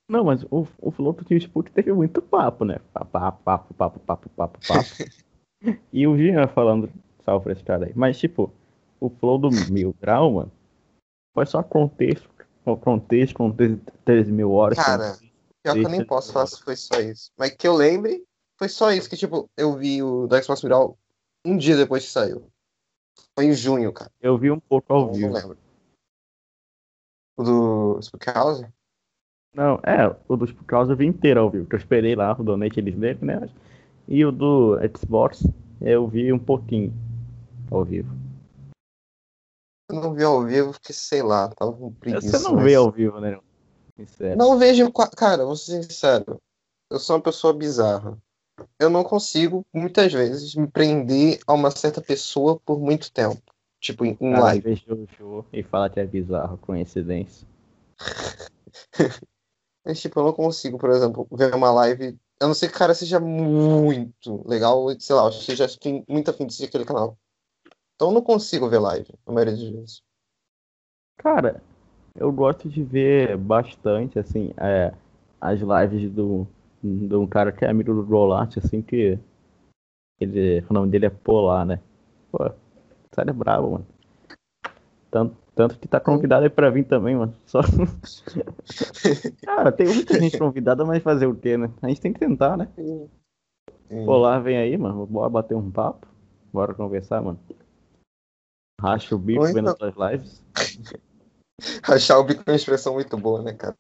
Não, mas o, o Flow do Sport teve muito papo, né? Papo, papo, papo, papo, papo, papo, e o Jean falando, salve pra esse cara aí. Mas, tipo, o Flow do Mil Grau, mano, foi só contexto, contexto, contexto, 13 mil horas. Cara, Pior que eu nem posso falar se foi só isso. Mas que eu lembre, foi só isso. Que, tipo, eu vi o da Xbox Migral um dia depois que saiu. Foi em junho, cara. Eu vi um pouco ao Não vivo. lembro. O do Spook House? Não, é, o dos por causa eu vi inteiro ao vivo, que eu esperei lá o donate eles dele, né? E o do Xbox eu vi um pouquinho ao vivo. Eu não vi ao vivo porque, sei lá, tava com preguiça. Você não mas- vê ao vivo, né? Sincero. Não vejo. Cara, vou ser sincero. Eu sou uma pessoa bizarra. Eu não consigo, muitas vezes, me prender a uma certa pessoa por muito tempo. Tipo, em, em Cara, live. show e fala que é bizarro, coincidência. Mas, tipo, eu não consigo, por exemplo, ver uma live. A não ser que o cara seja muito legal, sei lá, eu seja afim- muito afim de aquele canal. Então eu não consigo ver live, a maioria das vezes. Cara, eu gosto de ver bastante, assim, é, as lives do, de um cara que é amigo do Rolart, assim, que ele, o nome dele é Polar, né? Pô, cara é brabo, mano. Tanto, tanto que tá convidado aí pra vir também, mano. Só... Cara, tem muita gente convidada, mas fazer o quê, né? A gente tem que tentar, né? Polar vem aí, mano. Bora bater um papo. Bora conversar, mano. Racha o bico então- vendo as lives. Rachar o bico é uma expressão muito boa, né, cara?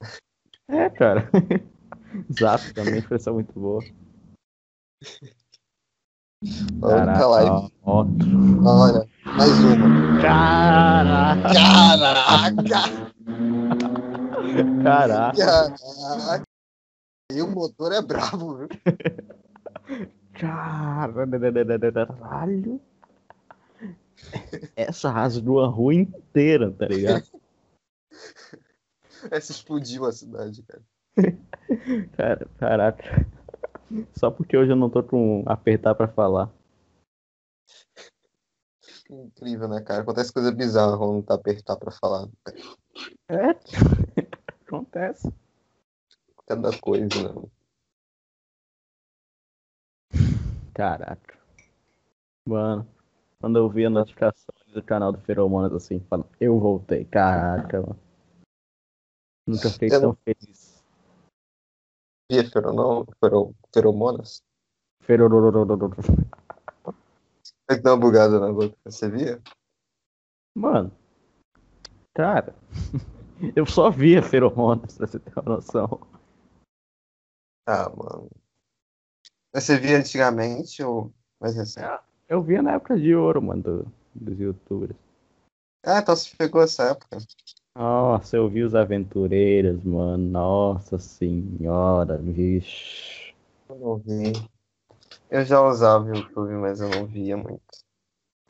É, cara. Zap também, expressão muito boa. Outra Caraca, outro. Olha, mais uma. Caraca, Caraca! caraca, Caraca! E o motor é brabo, viu? caralho. Essa rasgou a rua inteira, tá ligado? Essa explodiu a cidade, cara. Cara, caraca. Só porque hoje eu não tô com apertar pra falar. Incrível, né, cara? Acontece coisa bizarra quando não tá apertar pra falar. É, acontece. Cada coisa, né? Caraca. Mano, quando eu vi a notificação do canal do Feromonas assim, falando, eu voltei. Caraca, mano. Nunca fiquei Eu tão não- feliz. Via fero, feromonas? Ferorororororor. Tem que dar uma bugada na boca. Você via? Mano, cara, eu só via feromonas, pra você ter uma noção. Ah, mano. Você via antigamente ou mais recente? Eu via na época de ouro, mano, do- dos youtubers. Ah, então você pegou essa época. Nossa, eu vi os aventureiros, mano. Nossa senhora, vixe. Eu não vi. Eu já usava o YouTube, mas eu não via muito.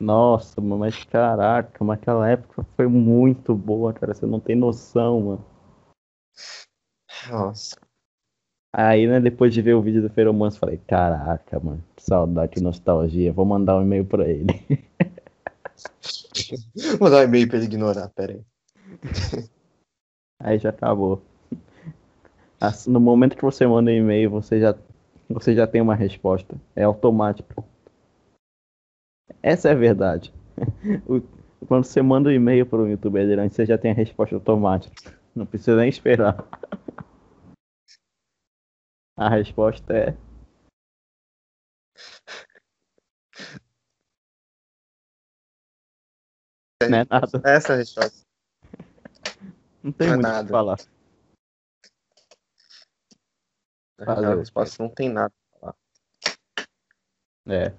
Nossa, mas caraca, mas aquela época foi muito boa, cara. Você não tem noção, mano. Nossa. Aí, né, depois de ver o vídeo do Feromans, falei, caraca, mano, que saudade, que nostalgia. Vou mandar um e-mail pra ele. Vou dar um e-mail pra ele ignorar, pera aí. Aí já acabou. Assim, No momento que você manda um e-mail, você já, você já tem uma resposta. É automático. Essa é a verdade. O- Quando você manda um e-mail para o YouTube Adelante, você já tem a resposta automática. Não precisa nem esperar. A resposta é. Não é nada. Essa é a resposta. Não tem Não é muito o que nada. falar. Fazer Ah, o espaço não tem nada. É.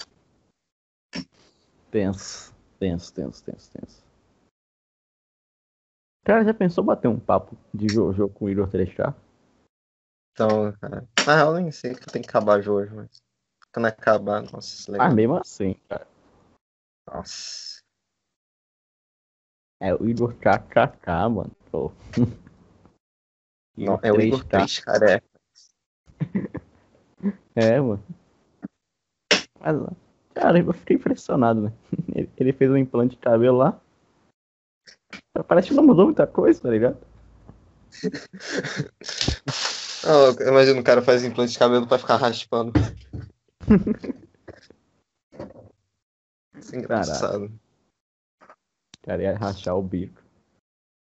Tenso, tenso, tenso, tenso, tenso. Cara, já pensou bater um papo de Jojo com o Igor 3K? Então, cara. Na real, nem sei que tem que acabar hoje, mas. Quando acabar, nossa, isso é legal. Ah, mesmo assim, cara. Nossa. É o Igor KKK, mano. Pô. Não, é o Igor 3, cara. É. É, mano. Mas, cara, eu fiquei impressionado, né? Ele, fez um implante de cabelo lá. Parece que não mudou muita coisa, tá ligado? Oh, imagina o cara faz implante de cabelo pra ficar raspando. Isso é engraçado. O cara ia rachar o bico.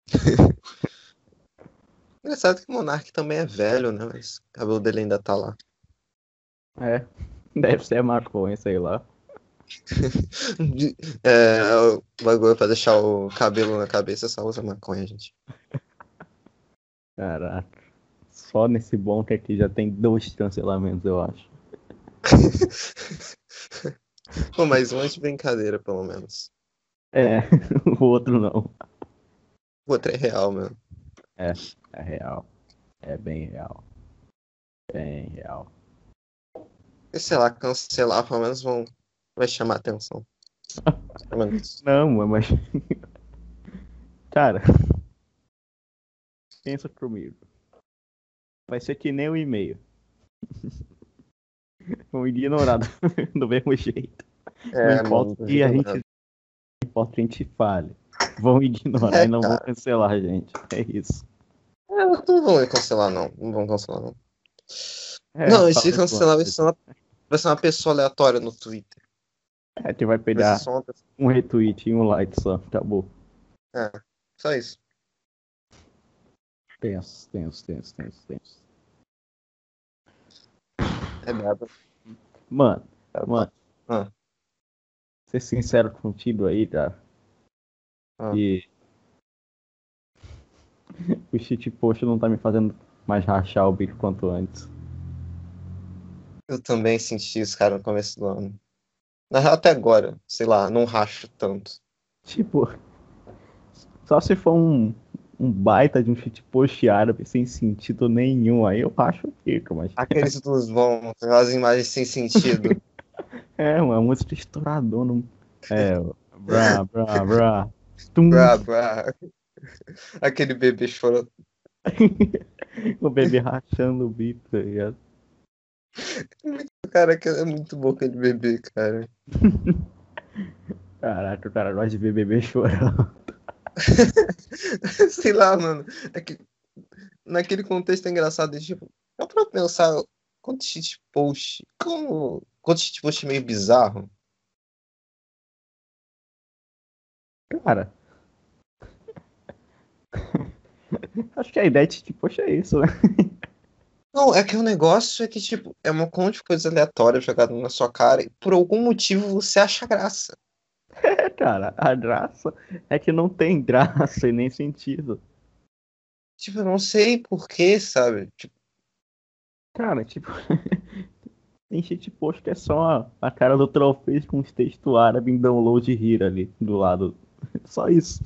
Engraçado que o Monark também é velho, né? Mas o cabelo dele ainda tá lá. É. Deve ser maconha, sei lá. É, o bagulho pra deixar o cabelo na cabeça só usa maconha, gente. Caraca. Só nesse bonde aqui já tem dois cancelamentos, eu acho. Pô, mas um é de brincadeira, pelo menos. É, o outro não. O outro é real, mesmo. É real. É bem real. Bem real. E sei lá, cancelar, pelo menos vão... vai chamar atenção. Não, mas. Cara. Pensa comigo. Vai ser que nem o e-mail. Vão ignorar do, mesmo jeito. É, não importa que a gente. Importa a gente fale. Vão ignorar É, e não vão cara. cancelar a gente. É isso. Não vão cancelar, não. Não vão cancelar, não. É, não, e se cancelar, vai ser, uma, vai ser uma pessoa aleatória no Twitter. É, tu vai Vai pegar pessoa. um retweet e um like só. Acabou. Só isso. Tenso, tenso, tenso, tenso, tenso. É nada. Mano, Tá mano. Ah. Ser sincero contigo aí, cara. Ah. E. O shitpost não tá me fazendo mais rachar o bico quanto antes. Eu também senti isso, cara, no começo do ano. Na real, até agora, sei lá, não racho tanto. Tipo. Só se for um, um baita de um shitpost árabe sem sentido nenhum. Aí eu racho o bico, mas. Aqueles dos bons, aquelas imagens sem sentido. É, uma música estouradona. É, brá, brá, brá. Tum, Brá, brá. Aquele bebê chorando. o bebê rachando o bico, tá ligado? Cara, que é muito bom aquele bebê, cara. Caraca, o cara gosta de ver bebê chorando. sei lá, mano. É que naquele contexto é engraçado. Tipo, dá pra pensar quanto shitpost. Como. Quanto shitpost meio bizarro. Cara. Acho que a ideia de shitpost é isso, né? Não, é que o negócio é que, tipo, é uma monte de coisa aleatória jogada na sua cara e por algum motivo você acha graça. É, cara, a graça é que não tem graça e nem sentido. Tipo, eu não sei porquê, sabe? Tipo, Cara, tipo. tem shitpost que é só a, a cara do Trollface com os textos árabes em download rir ali do lado. Só isso.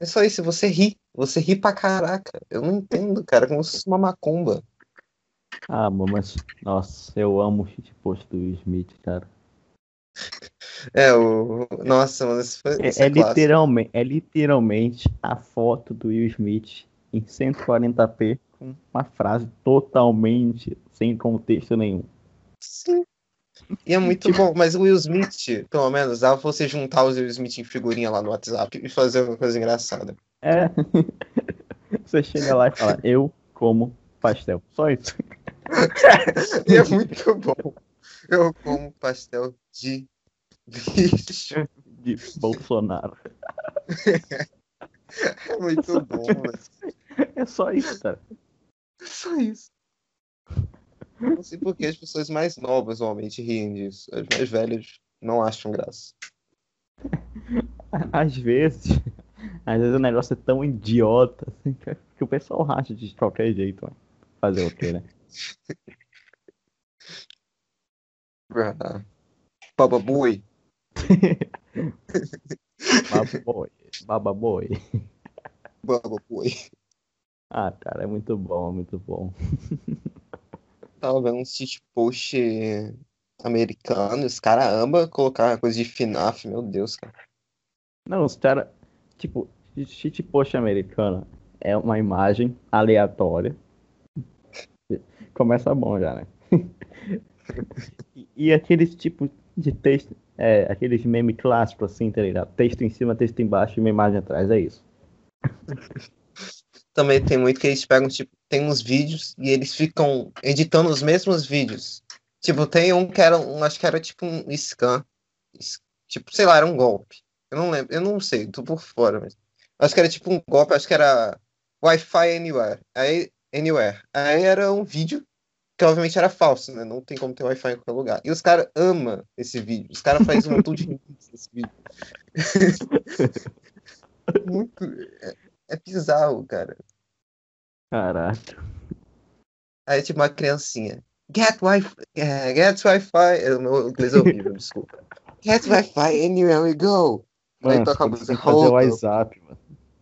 é só isso, você ri. Você ri pra caraca. Eu não entendo, cara, como se fosse uma macumba. Ah, mas. Nossa, eu amo o shitpost do Will Smith, cara. É, o. Nossa, mano, esse foi. É, é é literalmente, é literalmente a foto do Will Smith em 140p com uma frase totalmente sem contexto nenhum. Sim. E é muito bom, mas o Will Smith, pelo menos, dava pra você juntar os Will Smith em figurinha lá no WhatsApp e fazer uma coisa engraçada. É. Você chega lá e fala, eu como pastel. Só isso. E é muito bom. Eu como pastel de bicho. De Bolsonaro. É muito bom, velho. É só isso, cara. É só isso. Não sei por que as pessoas mais novas normalmente riem disso. As mais velhas não acham graça. Às vezes, às vezes o negócio é tão idiota assim, que o pessoal racha de qualquer jeito, mano. Fazer o quê, né? Ah, Baba Boi. Baba Boy. Baba Boy. Baba Boi. Ah, cara, é muito bom, é muito bom. Tava vendo um sítio post americano. Os caras amam colocar coisa de FNAF, meu Deus, cara. Não, os caras, tipo, cheat post americana é uma imagem aleatória. Começa bom já, né? e, e aqueles tipos de texto, é, aqueles meme clássicos assim, tá ligado? Texto em cima, texto embaixo e uma imagem atrás, é isso. Também tem muito que eles pegam, tipo, tem uns vídeos e eles ficam editando os mesmos vídeos. Tipo, tem um que era, um, acho que era tipo um scan. Tipo, sei lá, era um golpe. Eu não lembro, eu não sei, tô por fora, mas. Acho que era tipo um golpe, acho que era Wi-Fi Anywhere. Aí, anywhere. Aí era um vídeo que obviamente era falso, né? Não tem como ter Wi-Fi em qualquer lugar. E os caras amam esse vídeo. Os caras fazem um montão de nesse vídeo. Muito. É, é bizarro, cara. Caraca. Aí, tipo, uma criancinha. Get Wi-Fi. Uh, get Wi-Fi. O meu inglês é horrível, desculpa. Get Wi-Fi anywhere we go. Mano, Aí toca a música. fazer o WhatsApp, mano.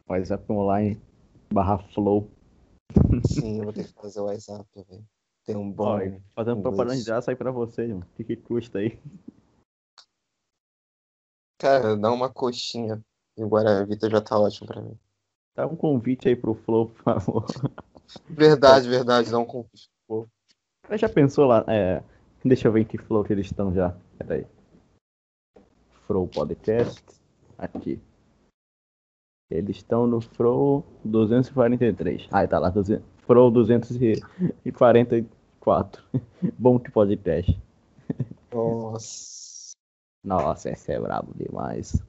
WhatsApp online barra flow. Sim, eu vou ter que fazer o WhatsApp, velho. Tem um bom. Fazendo propaganda de graça aí pra vocês, mano. O que, que custa aí? Cara, dá uma coxinha. E o Guaravita já tá ótimo pra mim. Dá um convite aí pro Flow, por favor. Verdade, verdade, dá um convite pro Flow. Já pensou lá? É... Deixa eu ver em que Flow que eles estão já. Peraí. Flow Podcast. Aqui. Eles estão no Flow 243. Ah, tá lá. 200... Flow 244. Bom que podcast. Nossa. Nossa, esse é brabo demais.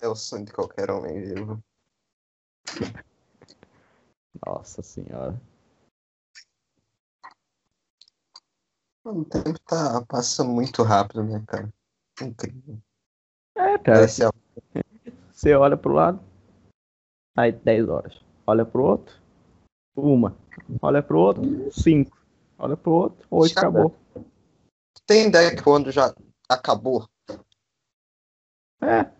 É o sonho de qualquer homem vivo. Nossa senhora. O tempo tá passando muito rápido, né, cara? Incrível. É, cara. Você olha pro lado, aí 10 horas. Olha pro outro, uma. Olha pro outro, cinco. Olha pro outro, oito, acabou. Tem ideia que quando já acabou? É.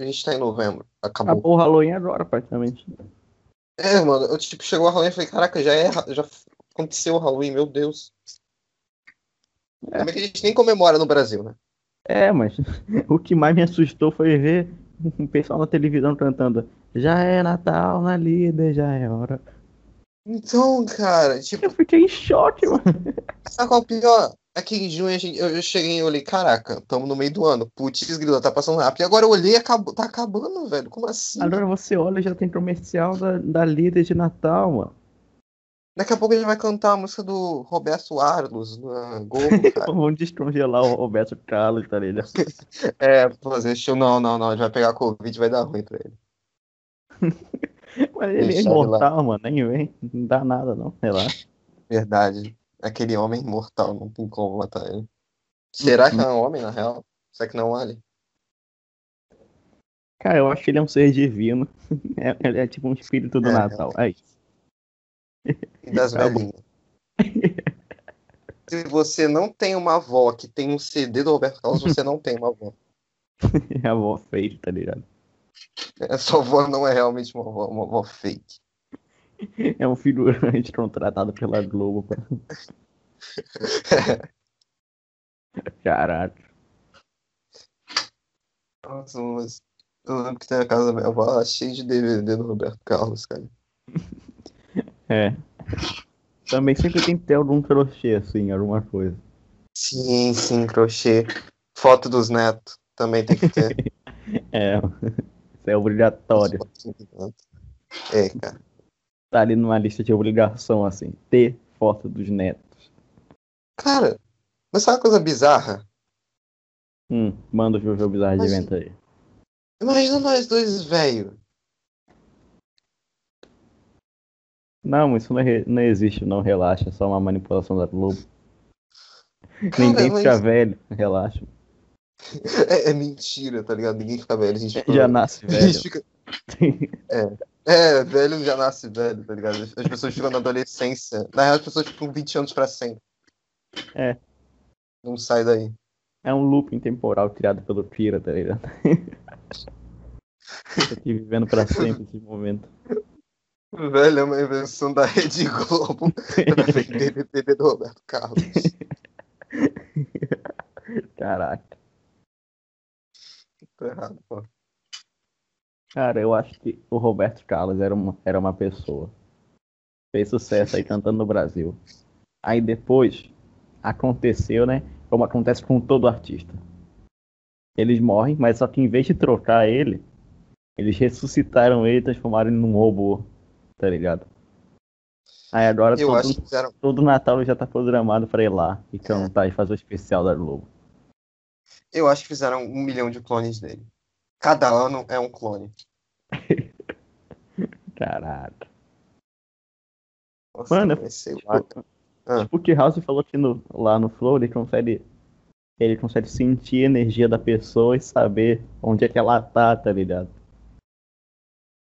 A gente tá em novembro. Acabou. Acabou o Halloween agora, praticamente. É, mano, eu tipo, chegou o Halloween e falei, caraca, já é. Já aconteceu o Halloween, meu Deus. É. Como é que a gente nem comemora no Brasil, né? É, mas o que mais me assustou foi ver o pessoal na televisão cantando Já é Natal na líder, já é hora. Então, cara, tipo. Eu fiquei em choque, mano. Sabe qual é o pior? Aqui em junho eu cheguei e olhei, caraca, estamos no meio do ano. Putz, grila, tá passando rápido. E agora eu olhei e acabou, tá acabando, velho. Como assim? Agora você olha já tem comercial da, da líder de Natal, mano. Daqui a pouco a gente vai cantar a música do Roberto Arlos na Globo, cara. Vamos descongelar o Roberto Carlos, tá ligado? é, fazer show. Não, não, não. A gente vai pegar Covid e vai dar ruim pra ele. Mas ele é imortal, mano. Nem vem. Não dá nada, não. Relaxa. Verdade. Aquele homem imortal, não tem como matar ele. Será que é um homem, na real? Será que não é um alien? Cara, eu acho que ele é um ser divino. É, ele é tipo um espírito do é, Natal. É isso. E das velhinhas. Se você não tem uma avó que tem um CD do Roberto Carlos, você não tem uma avó. É a avó fake, tá ligado? Sua avó não é realmente uma avó, uma avó fake. É um figurante contratado pela Globo. Pra... Caraca. Nossa, mas eu lembro que tem a casa da minha avó cheia de DVD do Roberto Carlos, cara. É. Também sempre tem que ter algum crochê, assim, alguma coisa. Sim, sim, crochê. Foto dos netos também tem que ter. é, é obrigatório. É, cara tá ali numa lista de obrigação, assim, ter foto dos netos. Cara, mas sabe uma coisa bizarra? Hum, manda o Jojo Bizarro de evento aí. Imagina nós dois, velho. Não, isso não, é, não existe, não, relaxa, é só uma manipulação da Globo. Cara, Ninguém mas... fica velho, relaxa. É, é, mentira, tá ligado? Ninguém fica velho, a gente fica... Já nasce velho. Fica... é. É, velho já nasce velho, tá ligado? As pessoas ficam na adolescência. Na real, as pessoas ficam 20 anos pra sempre. É. Não sai daí. É um looping temporal criado pelo Kira, tá ligado? Tô aqui vivendo pra sempre esse momento. Velho, é uma invenção da Rede Globo pra vender DVD do Roberto Carlos. Caraca. Tô errado, pô. Cara, eu acho que o Roberto Carlos era uma, era uma pessoa. Fez sucesso aí cantando no Brasil. Aí depois aconteceu, né? Como acontece com todo artista. Eles morrem, mas só que em vez de trocar ele, eles ressuscitaram ele e transformaram ele num robô. Tá ligado? Aí agora todo, todo Natal já tá programado pra ir lá e cantar e fazer o especial da Globo. Eu acho que fizeram um milhão de clones dele. Cada ano é um clone. Caraca. Nossa, Mano, louco. Ah. Tipo, o que House falou que no, lá no Flow ele consegue. Ele consegue sentir a energia da pessoa e saber onde é que ela tá, tá ligado?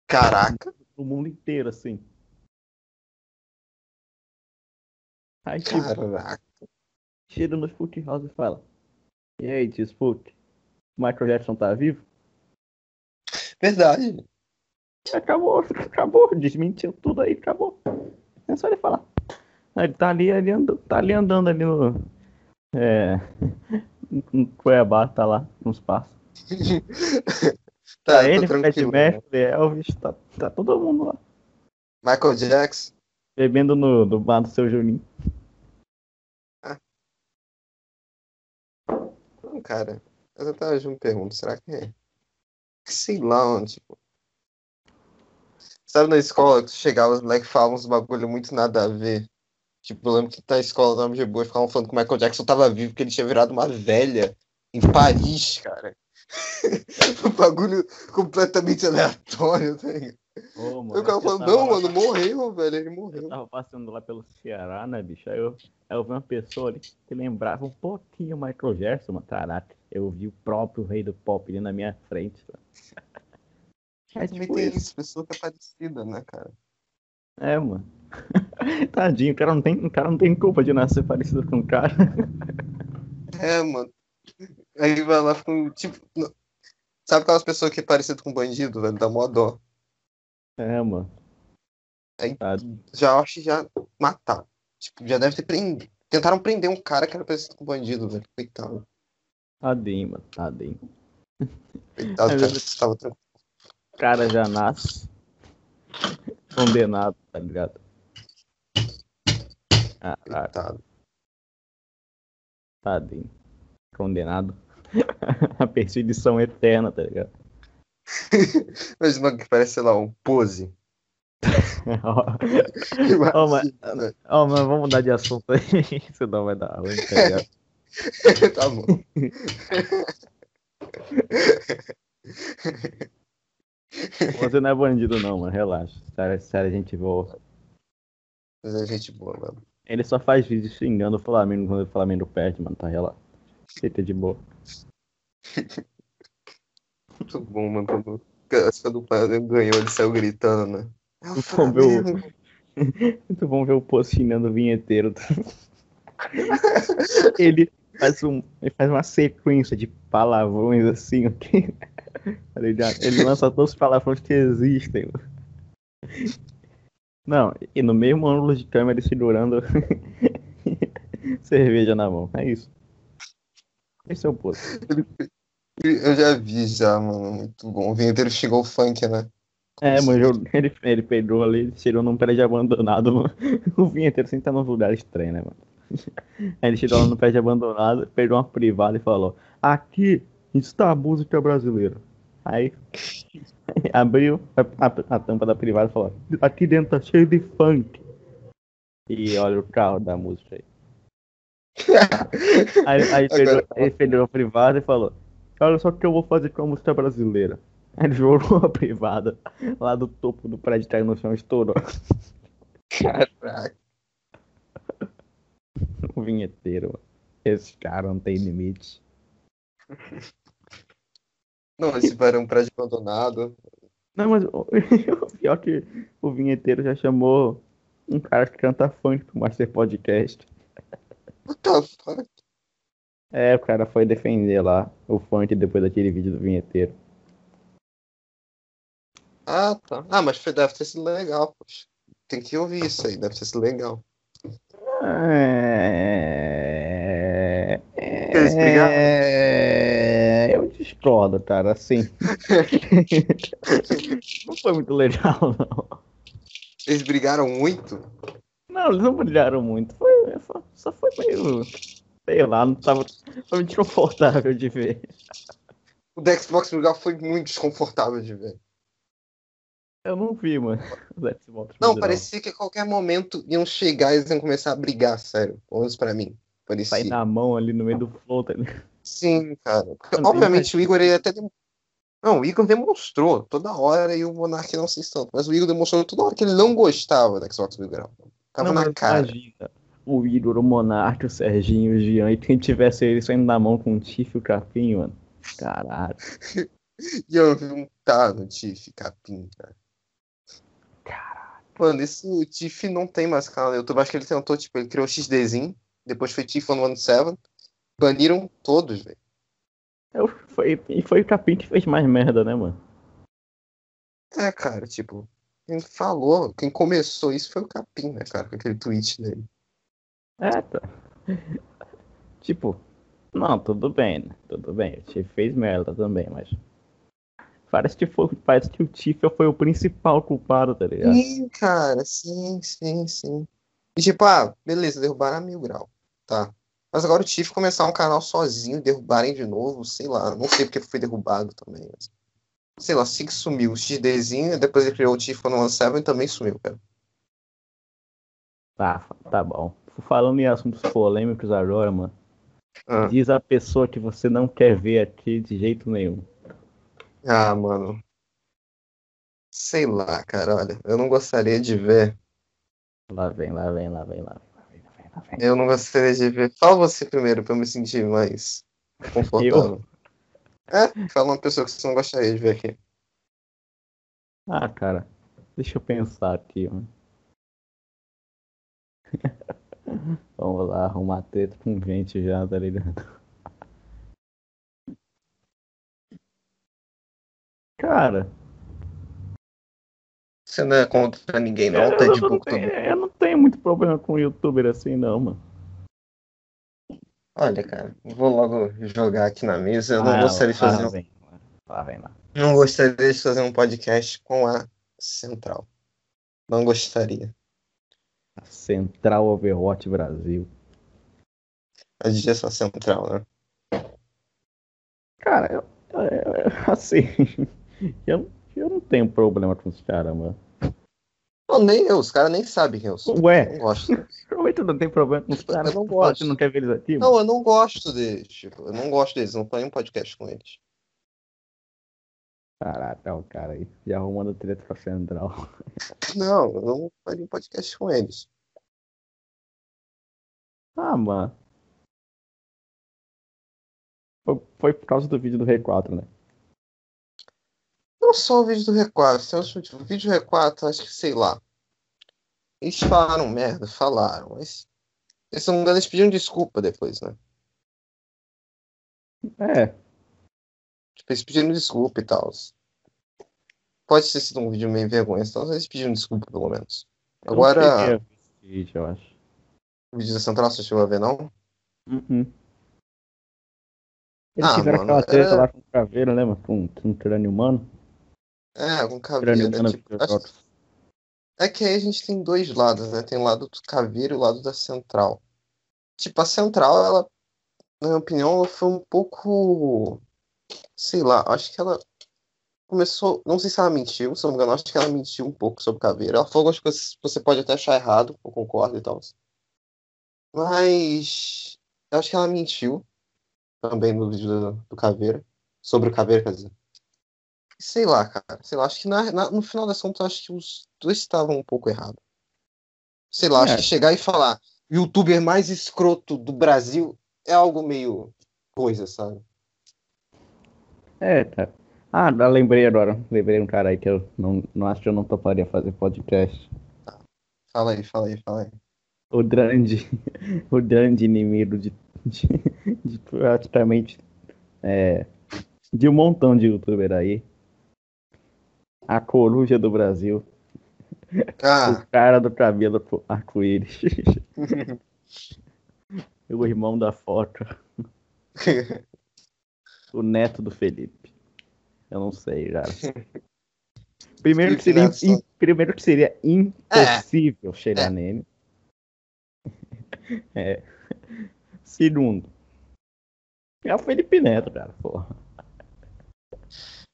Caraca. No mundo inteiro, assim. Aí, tipo, Caraca. chega no Spook House e fala: E aí, tio Spook? Michael Jackson tá vivo? Verdade. Acabou, acabou, desmentiu tudo aí, acabou. É só ele falar. Aí Ele tá ali, ali andando, tá ali andando ali no. É. Em Cuiabá, tá lá, nos passos. tá, Tá ele, Fred né? Mercury, Elvis, tá, tá todo mundo lá. Michael Jackson. Bebendo no, no bar do seu Juninho. Cara. Eu até me pergunto, será que é? Sei lá, mano, tipo. Sabe na escola que chegava, os moleques falavam uns bagulho muito nada a ver. Tipo, eu lembro que na escola da de boa ficavam falando que o Michael Jackson tava vivo, que ele tinha virado uma velha em Paris, cara. um bagulho completamente aleatório, tá ligado? Ô, Eu ficava falando, não, mano, morreu, velho, ele Eu morreu. tava passando lá pelo Ceará, né, bicho? Aí eu, aí eu vi uma pessoa ali que lembrava um pouquinho o Michael Jackson, mano. Caraca, eu vi o próprio rei do pop ali na minha frente. Mano. É Também tipo tem isso. isso, pessoa que é parecida, né, cara? É, mano. Tadinho, o cara, não tem, o cara não tem culpa de nascer parecido com o cara. É, mano. Aí vai lá, fica um, tipo. Sabe aquelas pessoas que é parecido com bandido, velho? Dá mó dó. É, mano. Aí-. Já acho que já mataram. Tipo, já deve ter prendido. Tentaram prender um cara que era parecido com bandido, velho. Coitado. Tadinho, mano. Tadinho. Coitado, É, cara. Estava tranquilo. O cara já nasce condenado, tá ligado? Caraca, Coitado. tadinho. Condenado. A perseguição eterna, tá ligado? Imagina que parece, sei lá, um pose. Ó, mas, ó, mas vamos mudar de assunto aí, senão vai dar ruim, tá tá bom. Você não é bandido não, mano, relaxa. Sério, sério, a gente voa. Mas é gente boa, mano. Ele só faz vídeo xingando o Flamengo quando o Flamengo perde, mano, tá relaxa. Fica de boa. Muito bom, mano. Quando, quando o ganhou, ele saiu gritando, né? É o Vamos ver o-. Muito bom ver o post xingando o vinheteiro. ele faz, um, ele faz uma sequência de palavrões assim, ok? Ele lança todos os palavrões que existem. Não, e no mesmo ângulo de câmera ele segurando cerveja na mão. É isso. Esse é o post. Eu já vi já, mano. Muito bom. O vinheteiro xingou o funk, né? É, mano, eu- ele, ele pegou ali, chegou num prédio abandonado, mano. O vinheteiro sempre tá num lugar estranho, né, mano? Aí ele chegou lá no prédio abandonado, pegou uma privada e falou: Aqui está a música brasileira. Aí abriu a, a- a tampa da privada e falou: Aqui dentro tá cheio de funk. E olha o carro da música aí. Aí, aí pegou, Agora- ele pegou a privada e falou: Olha só o que eu vou fazer com a música brasileira. Aí ele jogou a privada lá do topo do prédio caiu no chão estourou. Caraca. O vinheteiro, mano. Esse cara não tem limite. Não, esse era um prédio abandonado. Não, mas o o pior que o vinheteiro já chamou um cara que canta funk pro Master Podcast. What the fuck? É, o cara foi defender lá o funk depois daquele vídeo do vinheteiro. Ah, tá. Ah, mas foi- deve ter sido legal, poxa. Tem que ouvir isso aí, deve ter sido legal. É... Brigaram? É... Eu discordo, cara, assim. não foi muito legal, não. Eles brigaram muito? Não, eles não brilharam muito. Foi- só foi meio. Sei lá, não tava. Foi muito desconfortável de ver. O da Xbox Legal foi muito desconfortável de ver. Eu não vi, mano. Não, parecia que a qualquer momento iam chegar e eles iam começar a brigar, sério. Pelo menos pra mim. Parecia. Sair na mão ali no meio do flow, tá ligado? Sim, cara. Porque, obviamente o Igor ele até. dem- Não, o Igor demonstrou toda hora e o Monark não se tanto. Mas o Igor demonstrou toda hora que ele não gostava da Xbox Legal. Ficava Não, na cara. Imagina, o Igor, o Monark, o Serginho, o Jean, e quem tivesse ele saindo na mão com o Tiff e o Capim, mano. Caralho. E eu vi um tá no Tiff, capim, cara. Caralho. Mano, isso o Tiff não tem mais canal no YouTube. Acho que ele tentou, tipo, ele criou o XDzinho, depois foi Tiff on 17. Baniram todos, velho. Eu- Foi, e foi o Capim que fez mais merda, né, mano? É, cara, tipo, quem falou, quem começou isso foi o Capim, né, cara, com aquele tweet dele. É, tá. Tipo, não, tudo bem, né? Tudo bem. O Tiff fez merda também, mas. Parece que, foi, parece que o Tiff foi o principal culpado, tá ligado? Sim, cara, sim, sim, sim. E tipo, ah, beleza, derrubaram a mil grau, tá. Mas agora o Tiff começar um canal sozinho, derrubarem de novo, sei lá, não sei porque foi derrubado também. Mas... Sei lá, assim que sumiu o XDzinho, depois ele criou o Tiff on 17 e também sumiu, cara. Tá, tá bom. Falando em assuntos polêmicos agora, mano. Ah. Diz a pessoa que você não quer ver aqui de jeito nenhum. Ah, mano. Sei lá, cara, olha, eu não gostaria de ver. Lá vem, lá vem, lá vem, lá vem, lá vem, lá vem, lá vem. Eu não gostaria de ver. Fala você primeiro, pra eu me sentir mais confortável. É, fala uma pessoa que você não gostaria de ver aqui. Ah, cara, deixa eu pensar aqui, mano. Vamos lá, arrumar treta com gente já, tá ligado? Cara, Você não é contra ninguém, não, eu, tá de eu não tenho, eu não tenho muito problema com youtuber assim, não, mano. Olha, cara, vou logo jogar aqui na mesa. Eu não Ah, gostaria de fazer lá vem, lá vem lá. não gostaria de fazer um podcast com a Central. Não gostaria. A Central Overwatch Brasil. A gente é só Central, né? Cara, eu, eu- assim, eu, eu não tenho problema com os caras, mano. Não, nem eu, os caras nem sabem quem eu sou. Ué, Eu não gosto. provavelmente tu não tem problema com os caras. Eu não gosto. não quer ver eles aqui, mano. Não, eu não gosto deles. Tipo, eu não gosto deles. Eu não faria um podcast com eles. Caraca, o cara aí. Já arrumando treta com a Central. Não, eu não faria um podcast com eles. Ah, mano. Foi, por causa do vídeo do R4, né? Não só o vídeo do R4, tem outros motivos. O vídeo do R4, acho que, sei lá. Eles falaram merda, falaram, mas. Eles não me engano, eles pediram desculpa depois, né? É, Tipo, eles pediram desculpa e tal. Pode ter sido um vídeo meio vergonha, então eles pediram desculpa, pelo menos. eu Agora, vídeo, eu acho. o vídeo da Central, você chegou a ver, não? Uhum. Eles Ah, tiveram mano, aquela treta é- lá com o caveiro, lembra? Com, com um crânio humano. É, com caveira. humano. Tipo, acho- É que aí a gente tem dois lados, né? Tem o lado do caveiro e o lado da central. Tipo, a central, ela, na minha opinião, ela foi um pouco. Sei lá, acho que ela começou. Não sei se ela mentiu, se não me engano, acho que ela mentiu um pouco sobre o caveiro. Ela falou algumas coisas que você pode até achar errado, eu concordo e tal. Mas. Eu acho que ela mentiu também no vídeo do, do caveiro. Sobre o caveiro, quer dizer. Sei lá, cara. Sei lá, acho que na- na- no final das contas, acho que os dois estavam um pouco errados. Sei lá, acho É. que chegar e falar youtuber mais escroto do Brasil é algo meio coisa, sabe? É, cara. Ah, lembrei agora. Lembrei um cara aí que eu não, não acho que eu não toparia fazer podcast. Fala aí, fala aí, fala aí. O grande, o grande inimigo de, de, de praticamente é, de um montão de youtuber aí. A coruja do Brasil. Ah, O cara do cabelo co- arco-íris. o irmão da foto. O neto do Felipe. Eu não sei, cara. Primeiro que seria, im- primeiro que seria impossível chegar É. nele. É. Segundo. É o Felipe Neto, cara. Porra.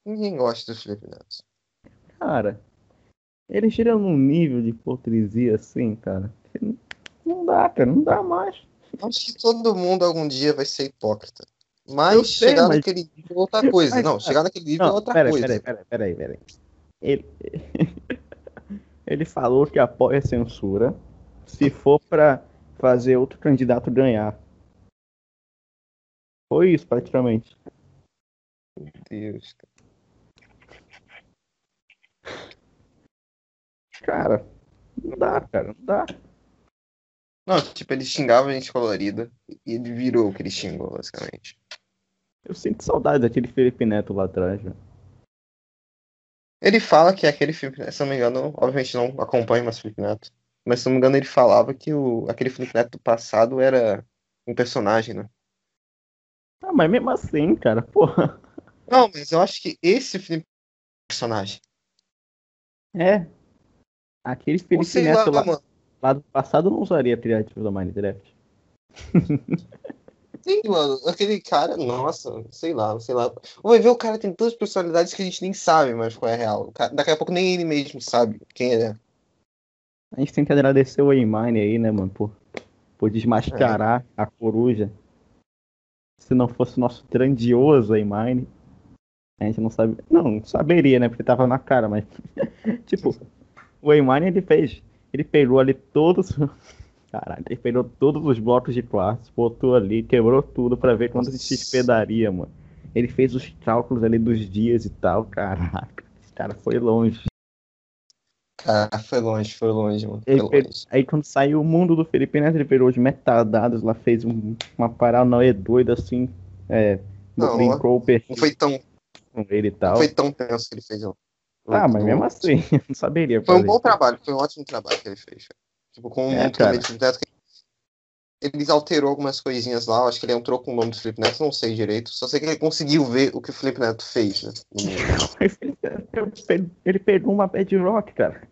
ninguém gosta do Felipe Neto. Cara, ele chega num nível de hipocrisia assim, cara. Não dá, cara. Não dá mais. Acho que todo mundo algum dia vai ser hipócrita. Mas Eu sei, chegar mas- naquele nível é outra coisa. Mas, não, cara, chegar naquele nível é outra peraí, coisa. peraí, peraí, peraí, peraí. Ele... ele falou que apoia a censura se for pra fazer outro candidato ganhar. Foi isso, praticamente. Meu Deus. Cara, não dá, cara, não dá. Não, tipo, ele xingava a gente colorida e ele virou o que ele xingou, basicamente. Eu sinto saudade daquele Felipe Neto lá atrás, velho. Ele fala que aquele Felipe Neto, se não me engano, obviamente não acompanho mais Felipe Neto, mas se não me engano ele falava que o, aquele Felipe Neto do passado era um personagem, né? Ah, mas mesmo assim, cara, porra. Não, mas eu acho que esse Felipe é um personagem. É. Aquele Felipe Neto lá, lá, lá do passado não usaria criativo do Minecraft. Sim, mano, aquele cara, nossa, sei lá, sei lá. Vai ver, o cara tem duas personalidades que a gente nem sabe mais qual é a real. Cara- daqui a pouco nem ele mesmo sabe quem ele é. A gente tem que agradecer o Eimine aí, né, mano, por, por desmascarar a coruja. Se não fosse o nosso grandioso Eimine, a gente não sabe. Não, saberia, né? Porque tava na cara, mas. tipo, o Eimine ele fez. Ele pegou ali todos. Caralho, ele pegou todos os blocos de quartzo, botou ali, quebrou tudo pra ver quanto de Nossa. XP daria, mano. Ele fez os cálculos ali dos dias e tal, caraca. Esse cara foi longe. Cara, foi longe, foi longe, mano. Foi Ele longe. Aí quando saiu o mundo do Felipe Neto, ele pegou os metadados lá, fez um- uma paranoia doida assim. É, Não, brincou o perfil Não foi tão, ele e não tal. foi tão tenso que ele fez, não. Ah, mas mesmo assim, eu não saberia Foi um bom isso. trabalho, foi um ótimo trabalho que ele fez. Tipo, com o É, mundo cara. também do Felipe Neto, que ele alterou algumas coisinhas lá, acho que ele entrou com o nome do Felipe Neto, não sei direito, só sei que ele conseguiu ver o que o Felipe Neto fez, né? Ele- pegou uma bedrock, cara.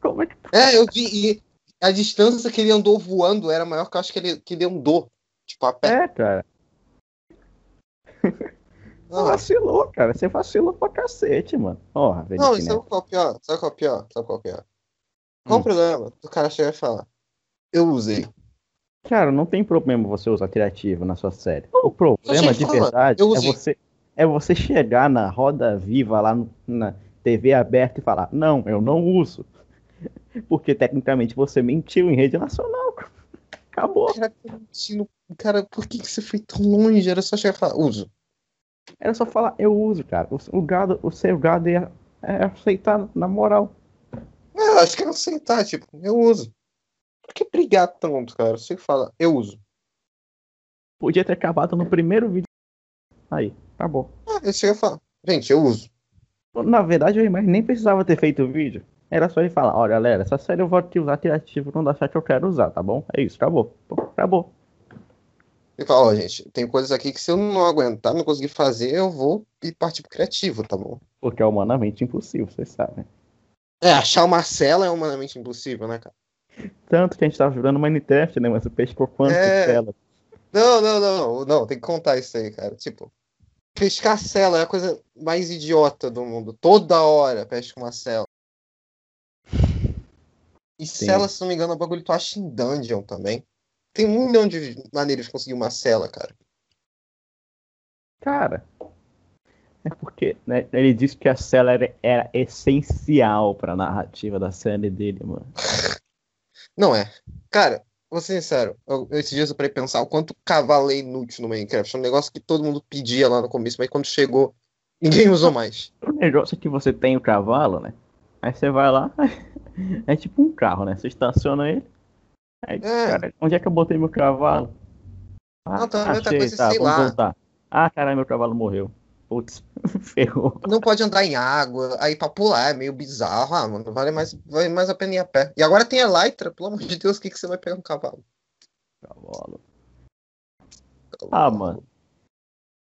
Como é que. É, eu vi, e a distância que ele andou voando era maior que eu acho que ele, que ele andou, tipo, a pé. É, cara. Você Não, vacilou, cara. Você vacilou pra cacete, mano. Porra, Felipe não, sabe qual é o pior? Sabe qual é o pior? Sabe qual é o pior? Qual Hum. o problema? O cara chega e fala, eu usei. Cara, não tem problema você usar criativo na sua série. O problema de fala, verdade é você, é você chegar na roda viva lá no- na TV aberta e falar: Não, eu não uso. Porque tecnicamente você mentiu em rede nacional. Acabou. Cara, tá mentindo. cara, por que, que você foi tão longe? Era só chegar e falar, uso. Era só falar: Eu uso, cara. O, o gado, o seu gado é, é aceitar na moral. Eu acho que é aceitar, tipo, eu uso. Por que brigar tanto, cara? Você fala, eu uso. Podia ter acabado no primeiro vídeo. Aí, acabou. Ah, ele chega e fala, gente, eu uso. Na verdade, o Imar nem precisava ter feito o vídeo. Era só ele falar, olha galera, essa série eu vou te usar criativo quando achar que eu quero usar, tá bom? É isso, acabou. Acabou. Ele fala, ó, gente, tem coisas aqui que se eu não aguentar, não conseguir fazer, eu vou ir partir pro criativo, tá bom? Porque é humanamente impossível, vocês sabem. É, achar uma cela é humanamente impossível, né, cara? Tanto que a gente tava jogando Minecraft, né? Mas o peixe ficou quanto É. tela? Não, não, não, não, tem que contar isso aí, cara. Tipo, pescar cela é a coisa mais idiota do mundo. Toda hora pesca uma cela. E Sim. cela, se não me engano, é um bagulho que tu acha em dungeon também. Tem um milhão de maneiras de conseguir uma cela, cara. Cara, é porque né, ele disse que a cela era, era essencial pra narrativa da série dele, mano. Não é. Cara, vou ser sincero, eu, esses dias eu parei pensar o quanto cavalo é inútil no Minecraft. É um negócio que todo mundo pedia lá no começo, mas quando chegou, Ninguém usou mais. O negócio é que você tem o cavalo, né? Aí você vai lá, é tipo um carro, né? Você estaciona ele. Aí, É. cara, onde é que eu botei meu cavalo? Ah, Não, também outra achei, coisa, tá, sei vamos lá. voltar. Ah, caralho, meu cavalo morreu. Putz, ferrou. Não pode andar em água, aí pra pular é meio bizarro. Ah, mano, vale mais, vale mais a pena ir a pé. E agora tem a Elytra, pelo amor de Deus, o que, que você vai pegar um cavalo? Cavalo. Ah, mano.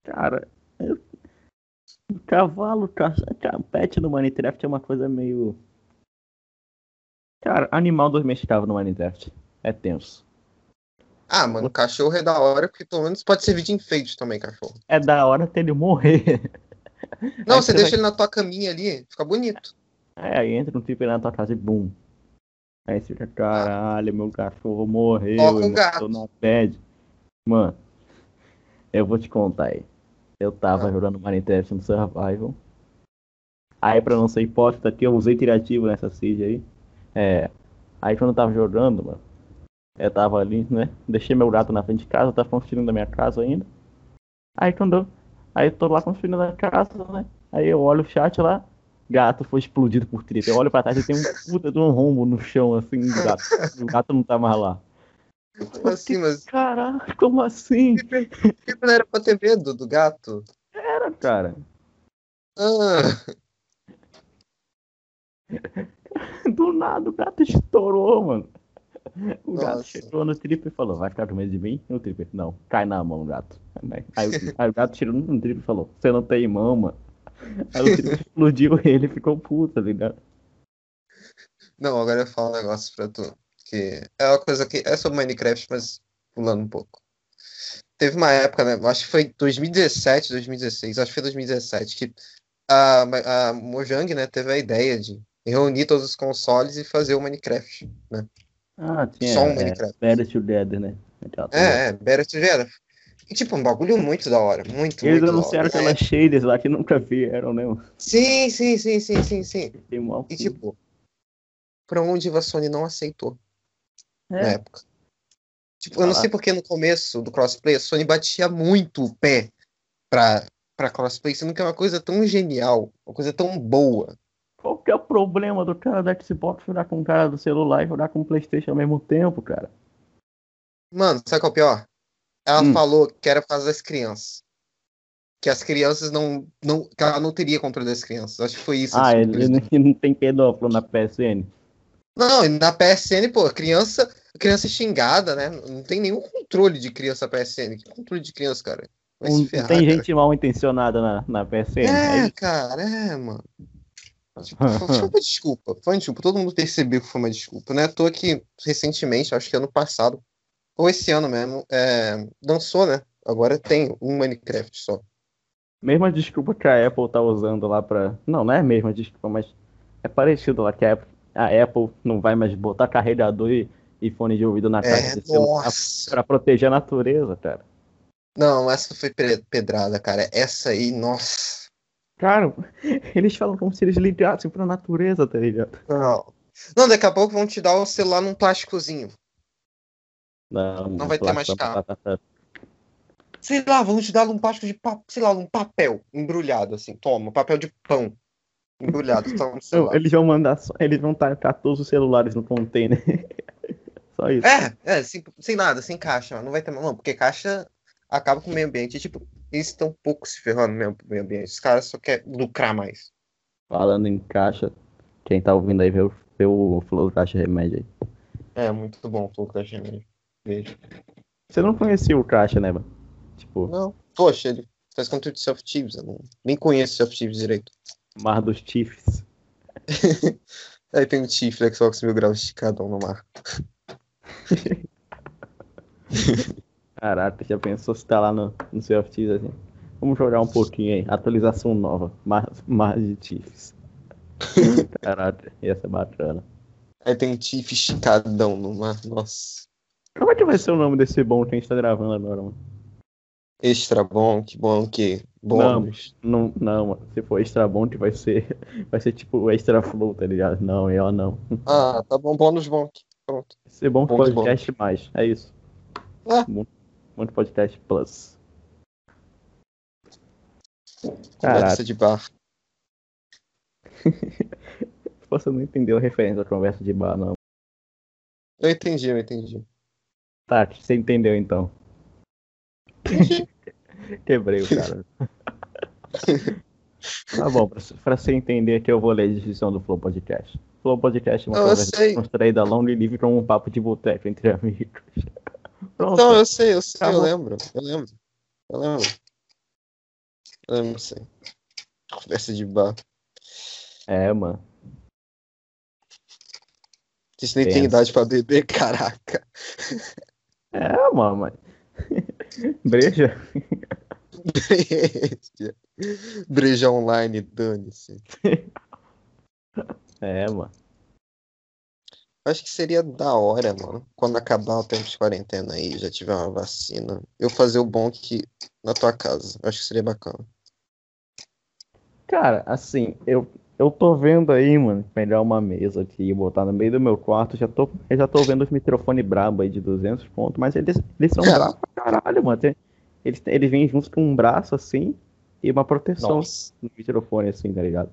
Cara, eu... cavalo, ca... ca- pet no Minecraft é uma coisa meio. Cara, animal domesticável no Minecraft é tenso. Ah, mano, cachorro é da hora, porque pelo menos pode servir de enfeite também, cachorro. É da hora até ele morrer. Não, Aí você deixa vai- ele na tua caminha ali, fica bonito. É, aí entra um tipo na tua casa e bum. Aí você fica, caralho, meu cachorro morreu. Toca eu gato. na bad. Mano, eu vou te contar aí. Eu tava Ah. jogando Minecraft no Survival. Aí, pra não ser hipócrita aqui, eu usei criativo nessa seed aí. É. Aí, quando eu tava jogando, mano, eu tava ali, né? Deixei meu gato na frente de casa, tava construindo a minha casa ainda. Aí, quando eu. Aí, tô lá construindo a casa, né? Aí, eu olho o chat lá. Gato foi explodido por treta. Eu olho pra trás e tem um puta de um rombo no chão, assim, do gato. O gato não tá mais lá. Como assim, mas Caraca, como assim? tipo, não era pra ter medo do gato? Era, cara. Ah, Do nada o gato estourou, mano. O gato Nossa. chegou no Tripper e falou, vai ficar com medo de mim? O Tripper, não, cai na mão, gato. Aí, o- aí o gato tirou no Tripper e falou, você não tem mão, mano. Aí o Tripper explodiu ele e ficou puto, tá ligado? não, agora eu falo um negócio pra tu. Que é uma coisa que é sobre Minecraft, mas pulando um pouco. Teve uma época, né? Acho que foi 2017, 2016, acho que foi 2017, que a, a Mojang, né, teve a ideia de reunir todos os consoles e fazer o Minecraft. Ah, tinha Só um é, Minecraft. Better Together, né? É, é, Better Together. E, tipo, um bagulho muito da hora. Muito, Eles muito anunciaram aquelas shaders lá que nunca vieram, né? Sim, sim, sim, sim, sim, sim. E, tipo, pra onde a Sony não aceitou na é, época. Tipo, eu não Ah. sei porque no começo do crossplay a Sony batia muito o pé pra, pra crossplay, sendo que é uma coisa tão genial, uma coisa tão boa. Qual que é o problema do cara da Xbox jogar com o cara do celular e jogar com o Playstation ao mesmo tempo, cara? Mano, sabe qual é o pior? Ela Hum. falou que era por causa das crianças. Que as crianças não, não. Que ela não teria controle das crianças. Acho que foi isso. Ah, assim, ele, não tem pedófilo na PSN. Não, e na PSN, pô, criança, criança xingada, né? Não tem nenhum controle de criança PSN. Que controle de criança, cara? Se ferrar, tem cara. gente mal intencionada na, na PSN. É, isso. cara, é, mano. Tipo, foi uma desculpa. Foi uma desculpa. Todo mundo percebeu que foi uma desculpa. Não é à toa que recentemente, acho que ano passado, ou esse ano mesmo, é, lançou, né? Agora tem um Minecraft só. Mesma desculpa que a Apple tá usando lá pra. Não, não é a mesma desculpa, mas é parecido lá que a Apple, a Apple não vai mais botar carregador e, e fone de ouvido na caixa É, de celular nossa. pra proteger a natureza, cara. Não, essa foi pe- pedrada, cara. Essa aí, nossa. Cara, eles falam como se eles ligassem pra natureza, tá ligado? Não. Não, daqui a pouco vão te dar o celular num plásticozinho. Não, Não vai ter mais carro. Sei lá, vão te dar um plástico de papel, sei lá, um papel embrulhado, assim. Toma, papel de pão embrulhado. Toma no celular. Eles vão mandar só, eles vão tacar todos os celulares no container. só isso. É, é, sem, sem nada, sem caixa. Não vai ter, não, porque caixa acaba com o meio ambiente. Tipo, eles estão um pouco se ferrando mesmo pro meio ambiente. Os caras só querem lucrar mais. Falando em caixa, quem tá ouvindo aí vê o, vê o Flow Caixa Remédio aí. É, muito bom o pouco da gente. Beijo. Você não conhecia o Caixa, né, mano? Tipo, Não, poxa, ele faz conteúdo de self-tips. Eu não, nem conheço self-tips direito. Mar dos Chiefs. Aí tem o Tiff, Xbox mil graus esticadão no mar. Caraca, já pensou se tá lá no, no seu Chiefs assim? Vamos jogar um pouquinho aí. Atualização nova. Mar, Mar de Chiefs. Caraca, ia ser bacana. Aí tem o Tiff esticadão no mar. Nossa. Como é que vai ser o nome desse bom que a gente tá gravando agora, mano? Extra bom, que bom que bônus. Não, não, mano. Se for extra bom, que vai ser. Vai ser tipo extra flow, tá ligado? Não, eu não. Ah, tá bom, bônus bom. Pronto. Vai ser bom que podcast mais. É isso. Ah. Bom, bom podcast plus. Conversa de bar. Você não entendeu a referência da conversa de bar, não. Eu entendi, eu entendi. Tá, você entendeu então. Quebrei o cara. tá bom, pra, pra você entender que eu vou ler a descrição do Flow Podcast. Flow Podcast é uma eu conversa sei. construída longa e livre para um papo de boteco entre amigos. Pronto. Não, eu sei, eu sei, eu lembro. Eu lembro. Eu lembro. Eu lembro, sim. Conversa de bar. É, mano. A gente nem tem idade pra beber, caraca. É, mano. Breja? Breja. Breja online, dane-se. É, mano. Acho que seria da hora, mano. Quando acabar o tempo de quarentena aí, já tiver uma vacina. Eu fazer o que na tua casa. Acho que seria bacana. Cara, assim, eu, eu tô vendo aí, mano, pegar uma mesa aqui e botar no meio do meu quarto. Já tô, eu já tô vendo os microfones brabo aí de 200 pontos, mas eles, eles são É. bravos pra caralho, mano. Eles, eles vêm juntos com um braço assim e uma proteção Nossa. no microfone, assim, tá ligado?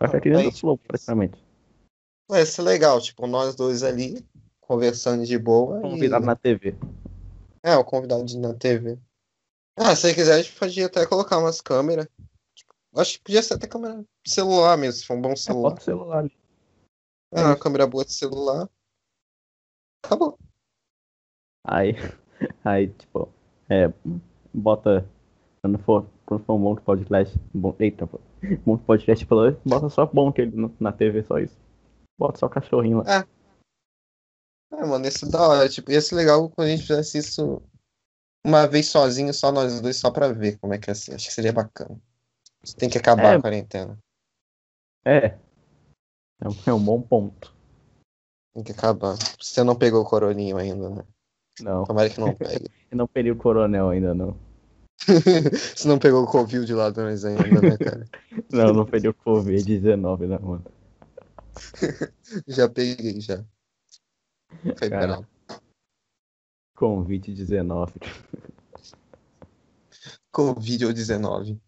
Dentro aí, do flow, praticamente. Vai ser legal, tipo, nós dois ali, conversando de boa. Convidado E... na TV. É, o convidado na TV. Ah, se quiser, a gente podia até colocar umas câmeras. Tipo, acho que podia ser até câmera de celular mesmo, se for um bom É, celular. bota o celular ali. É, uma câmera boa de celular. Acabou. Aí, aí, tipo, é, bota. Quando for, quando for um monte de podcast. Bom, eita. Um monte de podcast falando, bota só monte ele no- na TV, só isso. Bota só o cachorrinho lá. É, mano, isso é da hora. Tipo, ia ser legal quando a gente fizesse isso uma vez sozinho, só nós dois, só pra ver como é que é assim. Acho que seria bacana. Você tem que acabar É. a quarentena. É. É um, é um bom ponto. Tem que acabar. Você não pegou o coroninho ainda, né? Não, Tomara que não pegue. eu não peguei o coronel ainda, não. Você não pegou o Covid de ladrões ainda, né, cara? Não, não peguei o Covid-19, não, mano. Já peguei, já. Foi Cara. bravo. Covid-19. Covid ou 19.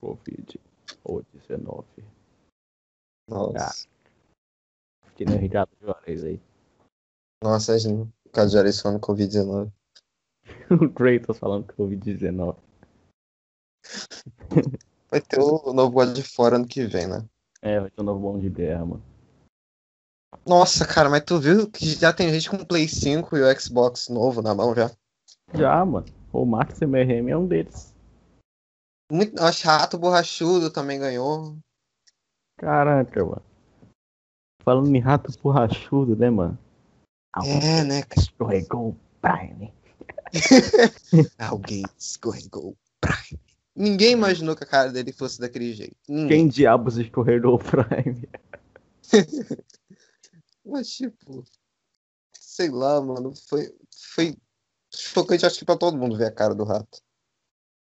Covid. Ou 19. Nossa. Que nem o Ricardo Juarez aí. Nossa, gente, causa de Ares falando Covid-19. O Kratos falando Covid-19. Vai ter o novo God de fora ano que vem, né? É, vai ter um novo bom de guerra, mano. Nossa, cara, mas tu viu que já tem gente com o Play 5 e o Xbox novo na mão já? Já, mano. O Max MRM é um deles. Muito, chato, borrachudo também ganhou. Caraca, mano. Falando em rato borrachudo, né, mano? É, né, cara? Escorregou o Prime. Alguém escorregou o Prime. Ninguém imaginou que a cara dele fosse daquele jeito. Ninguém. Quem diabos escorregou o Prime? Mas, tipo, sei lá, mano, foi, foi chocante, acho que pra todo mundo ver a cara do rato.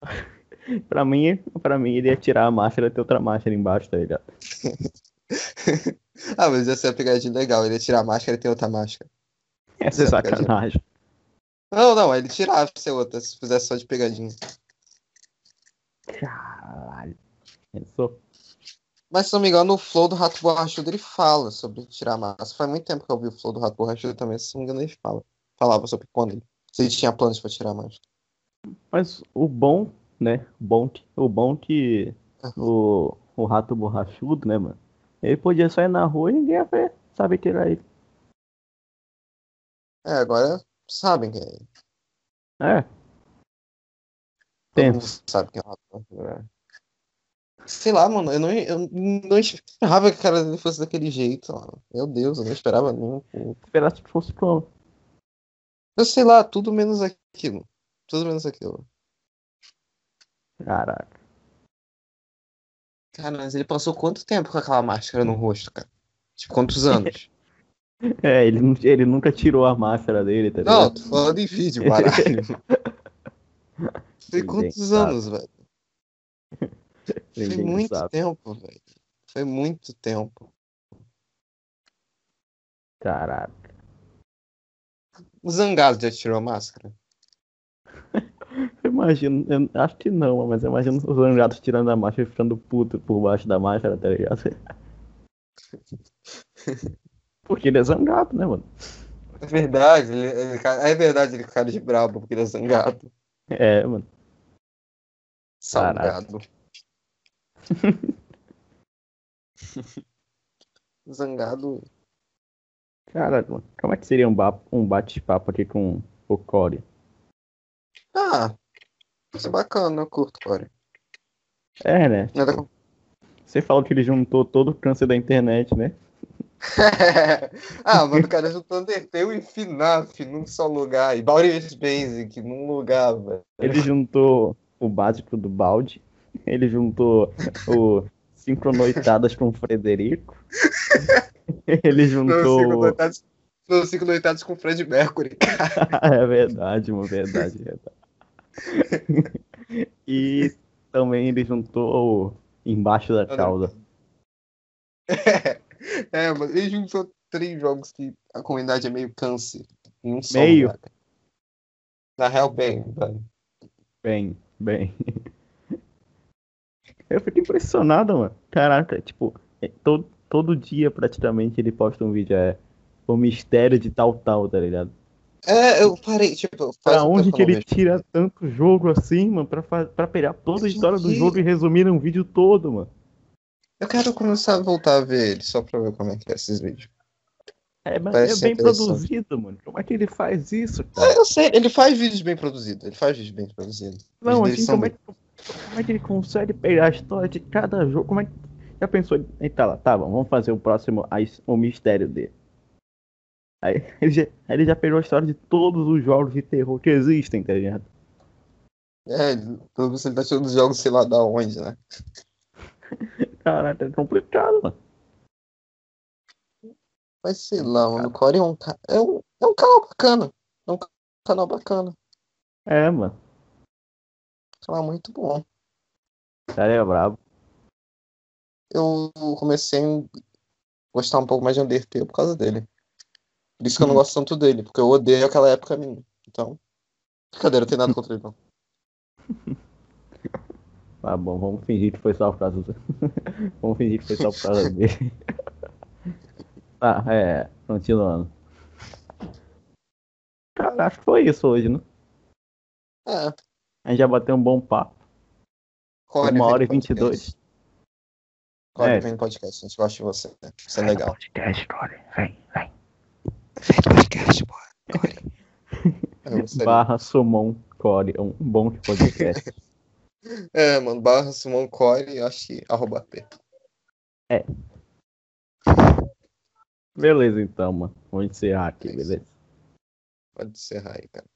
Pra mim, pra mim, ele ia tirar a máscara e ter outra máscara embaixo, tá ligado? ah, mas ia ser uma pegadinha legal, ele ia tirar a máscara e ter outra máscara. Essa é é pegadinha. sacanagem. Não, não, ele tirava pra ser outra, se fizesse só de pegadinha. Caralho. Pensou? Mas se não me engano, o Flow do Rato Borrachudo ele fala sobre tirar a máscara. Faz muito tempo que eu vi o Flow do Rato Borrachudo também, se não me engano, ele fala. Falava sobre quando ele. Se ele tinha planos pra tirar a máscara. Mas o bom, né? O bom que, o bom que o, o rato borrachudo, né, mano? Ele podia sair na rua e ninguém ia ver, sabe tirar ele. É, agora sabem quem é ele. É. Tenso. mundo sabe quem é né? Sei lá, mano, eu não, eu não esperava que a cara dele fosse daquele jeito. ó. Meu Deus, eu não esperava nem um pouco. Esperasse que fosse como? Eu sei lá, tudo menos aquilo. Tudo menos aquilo. Caraca. Cara, mas ele passou quanto tempo com aquela máscara no rosto, cara? Tipo, quantos anos? É, ele, ele nunca tirou a máscara dele, tá Não, ligado? tô falando em vídeo, baralho. Foi quantos sabe. anos, velho? Foi muito sabe. tempo, velho. Foi muito tempo. Caraca. O Zangado já tirou a máscara? Eu imagino, eu acho que não, mas eu imagino os zangados tirando a máscara e ficando puto por baixo da máscara, tá ligado? Porque ele é zangado, né, mano? É verdade, ele, ele, é verdade, ele é cara de brabo, porque ele é zangado. É, mano. Salgado. Zangado. Cara, como é que seria um, um bate-papo aqui com o Core? Ah, isso é bacana, eu curto, Core. É, né? Nada. Você falou que ele juntou todo o câncer da internet, né? ah, mano, o cara juntou Undertale e FNAF num só lugar. E Baldur's Basic num lugar, velho. Ele juntou o básico do balde. Ele juntou o Sincronoitadas com o Frederico. Ele juntou. Não, Sincronoitadas com o Fred Mercury. é verdade, uma verdade, verdade. e também ele juntou embaixo da cauda. É, é, mas ele juntou três jogos que a comunidade é meio câncer. Em um só. Meio? Na real, bem, velho. Bem, bem. Eu fico impressionado, mano. Caraca, tipo, é, todo, todo dia praticamente ele posta um vídeo. É o mistério de tal, tal, tá ligado? É, eu parei, tipo. Pra onde que ele mesmo. tira tanto jogo assim, mano, pra, pra pegar toda a história do jogo e resumir num vídeo todo, mano? Eu quero começar a voltar a ver ele, só pra ver como é que é esses vídeos. É, mas Parece é bem produzido, mano. Como é que ele faz isso, cara? É, eu sei, ele faz vídeos bem produzidos. Ele faz vídeos bem produzidos. Não, assim, como é, que, como é que ele consegue pegar a história de cada jogo? Como é que. Já pensou? Tá lá, tá bom, vamos fazer o próximo, o mistério dele. Aí ele, já, ele já pegou a história de todos os jogos de terror que existem, tá ligado? É, pelo menos ele tá tirando os jogos, sei lá da onde, né? Caraca, é complicado, mano. Mas sei lá, mano, o Core é um, é, um, é um canal bacana. É um canal bacana. É, mano. Canal muito bom. Cara, é brabo. Eu comecei a gostar um pouco mais de Undertale por causa dele. Por isso que eu não hum. gosto tanto dele, porque eu odeio aquela época minha. Então, brincadeira, não tem nada contra ele, não. Tá bom, vamos fingir que foi só por causa do... vamos fingir que foi só por causa dele. ah, é, continuando. Cara, acho que foi isso hoje, né? É. A gente já bateu um bom papo. Core Uma hora e vinte e dois. Core, é. vem podcast, a gente gosta de você. Isso é legal. Podcast, Core, vem, vem. Vem podcast, Core. Barra Sumon Core, um bom podcast. É, mano, barra Sumon Core, acho que arroba P. É. Beleza, então, mano. Vamos encerrar aqui, é beleza? Pode encerrar aí, cara.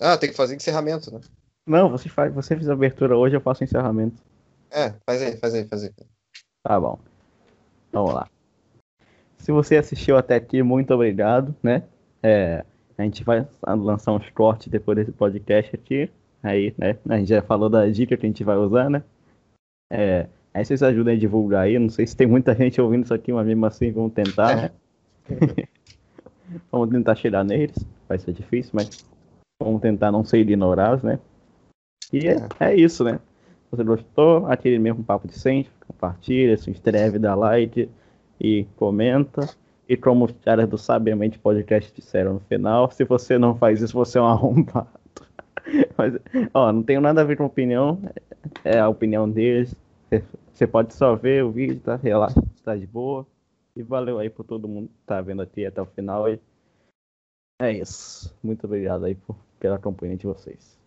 Ah, tem que fazer encerramento, né? Não, você faz, você fez a abertura hoje, eu faço encerramento. É, faz aí, faz aí, faz aí. Tá bom. Vamos lá. Se você assistiu até aqui, muito obrigado, né? É, a gente vai lançar uns cortes depois desse podcast aqui. Aí, né? A gente já falou da dica que a gente vai usar, né? É, aí vocês ajudem a divulgar aí. Não sei se tem muita gente ouvindo isso aqui, mas mesmo assim vamos tentar, né? vamos tentar chegar neles. Vai ser difícil, mas vamos tentar não ser ignorados, né? E é, é isso, né? Se você gostou, aquele mesmo papo de sempre, compartilha, se inscreve, dá like e comenta. E como os caras do Sabiamente Podcast disseram no final, se você não faz isso, você é um arrombado. Mas, ó, não tenho nada a ver com opinião, é a opinião deles. Você pode só ver o vídeo, tá? Relaxa, tá de boa. E valeu aí por todo mundo que tá vendo aqui até o final. E é isso. Muito obrigado aí por, pela companhia de vocês.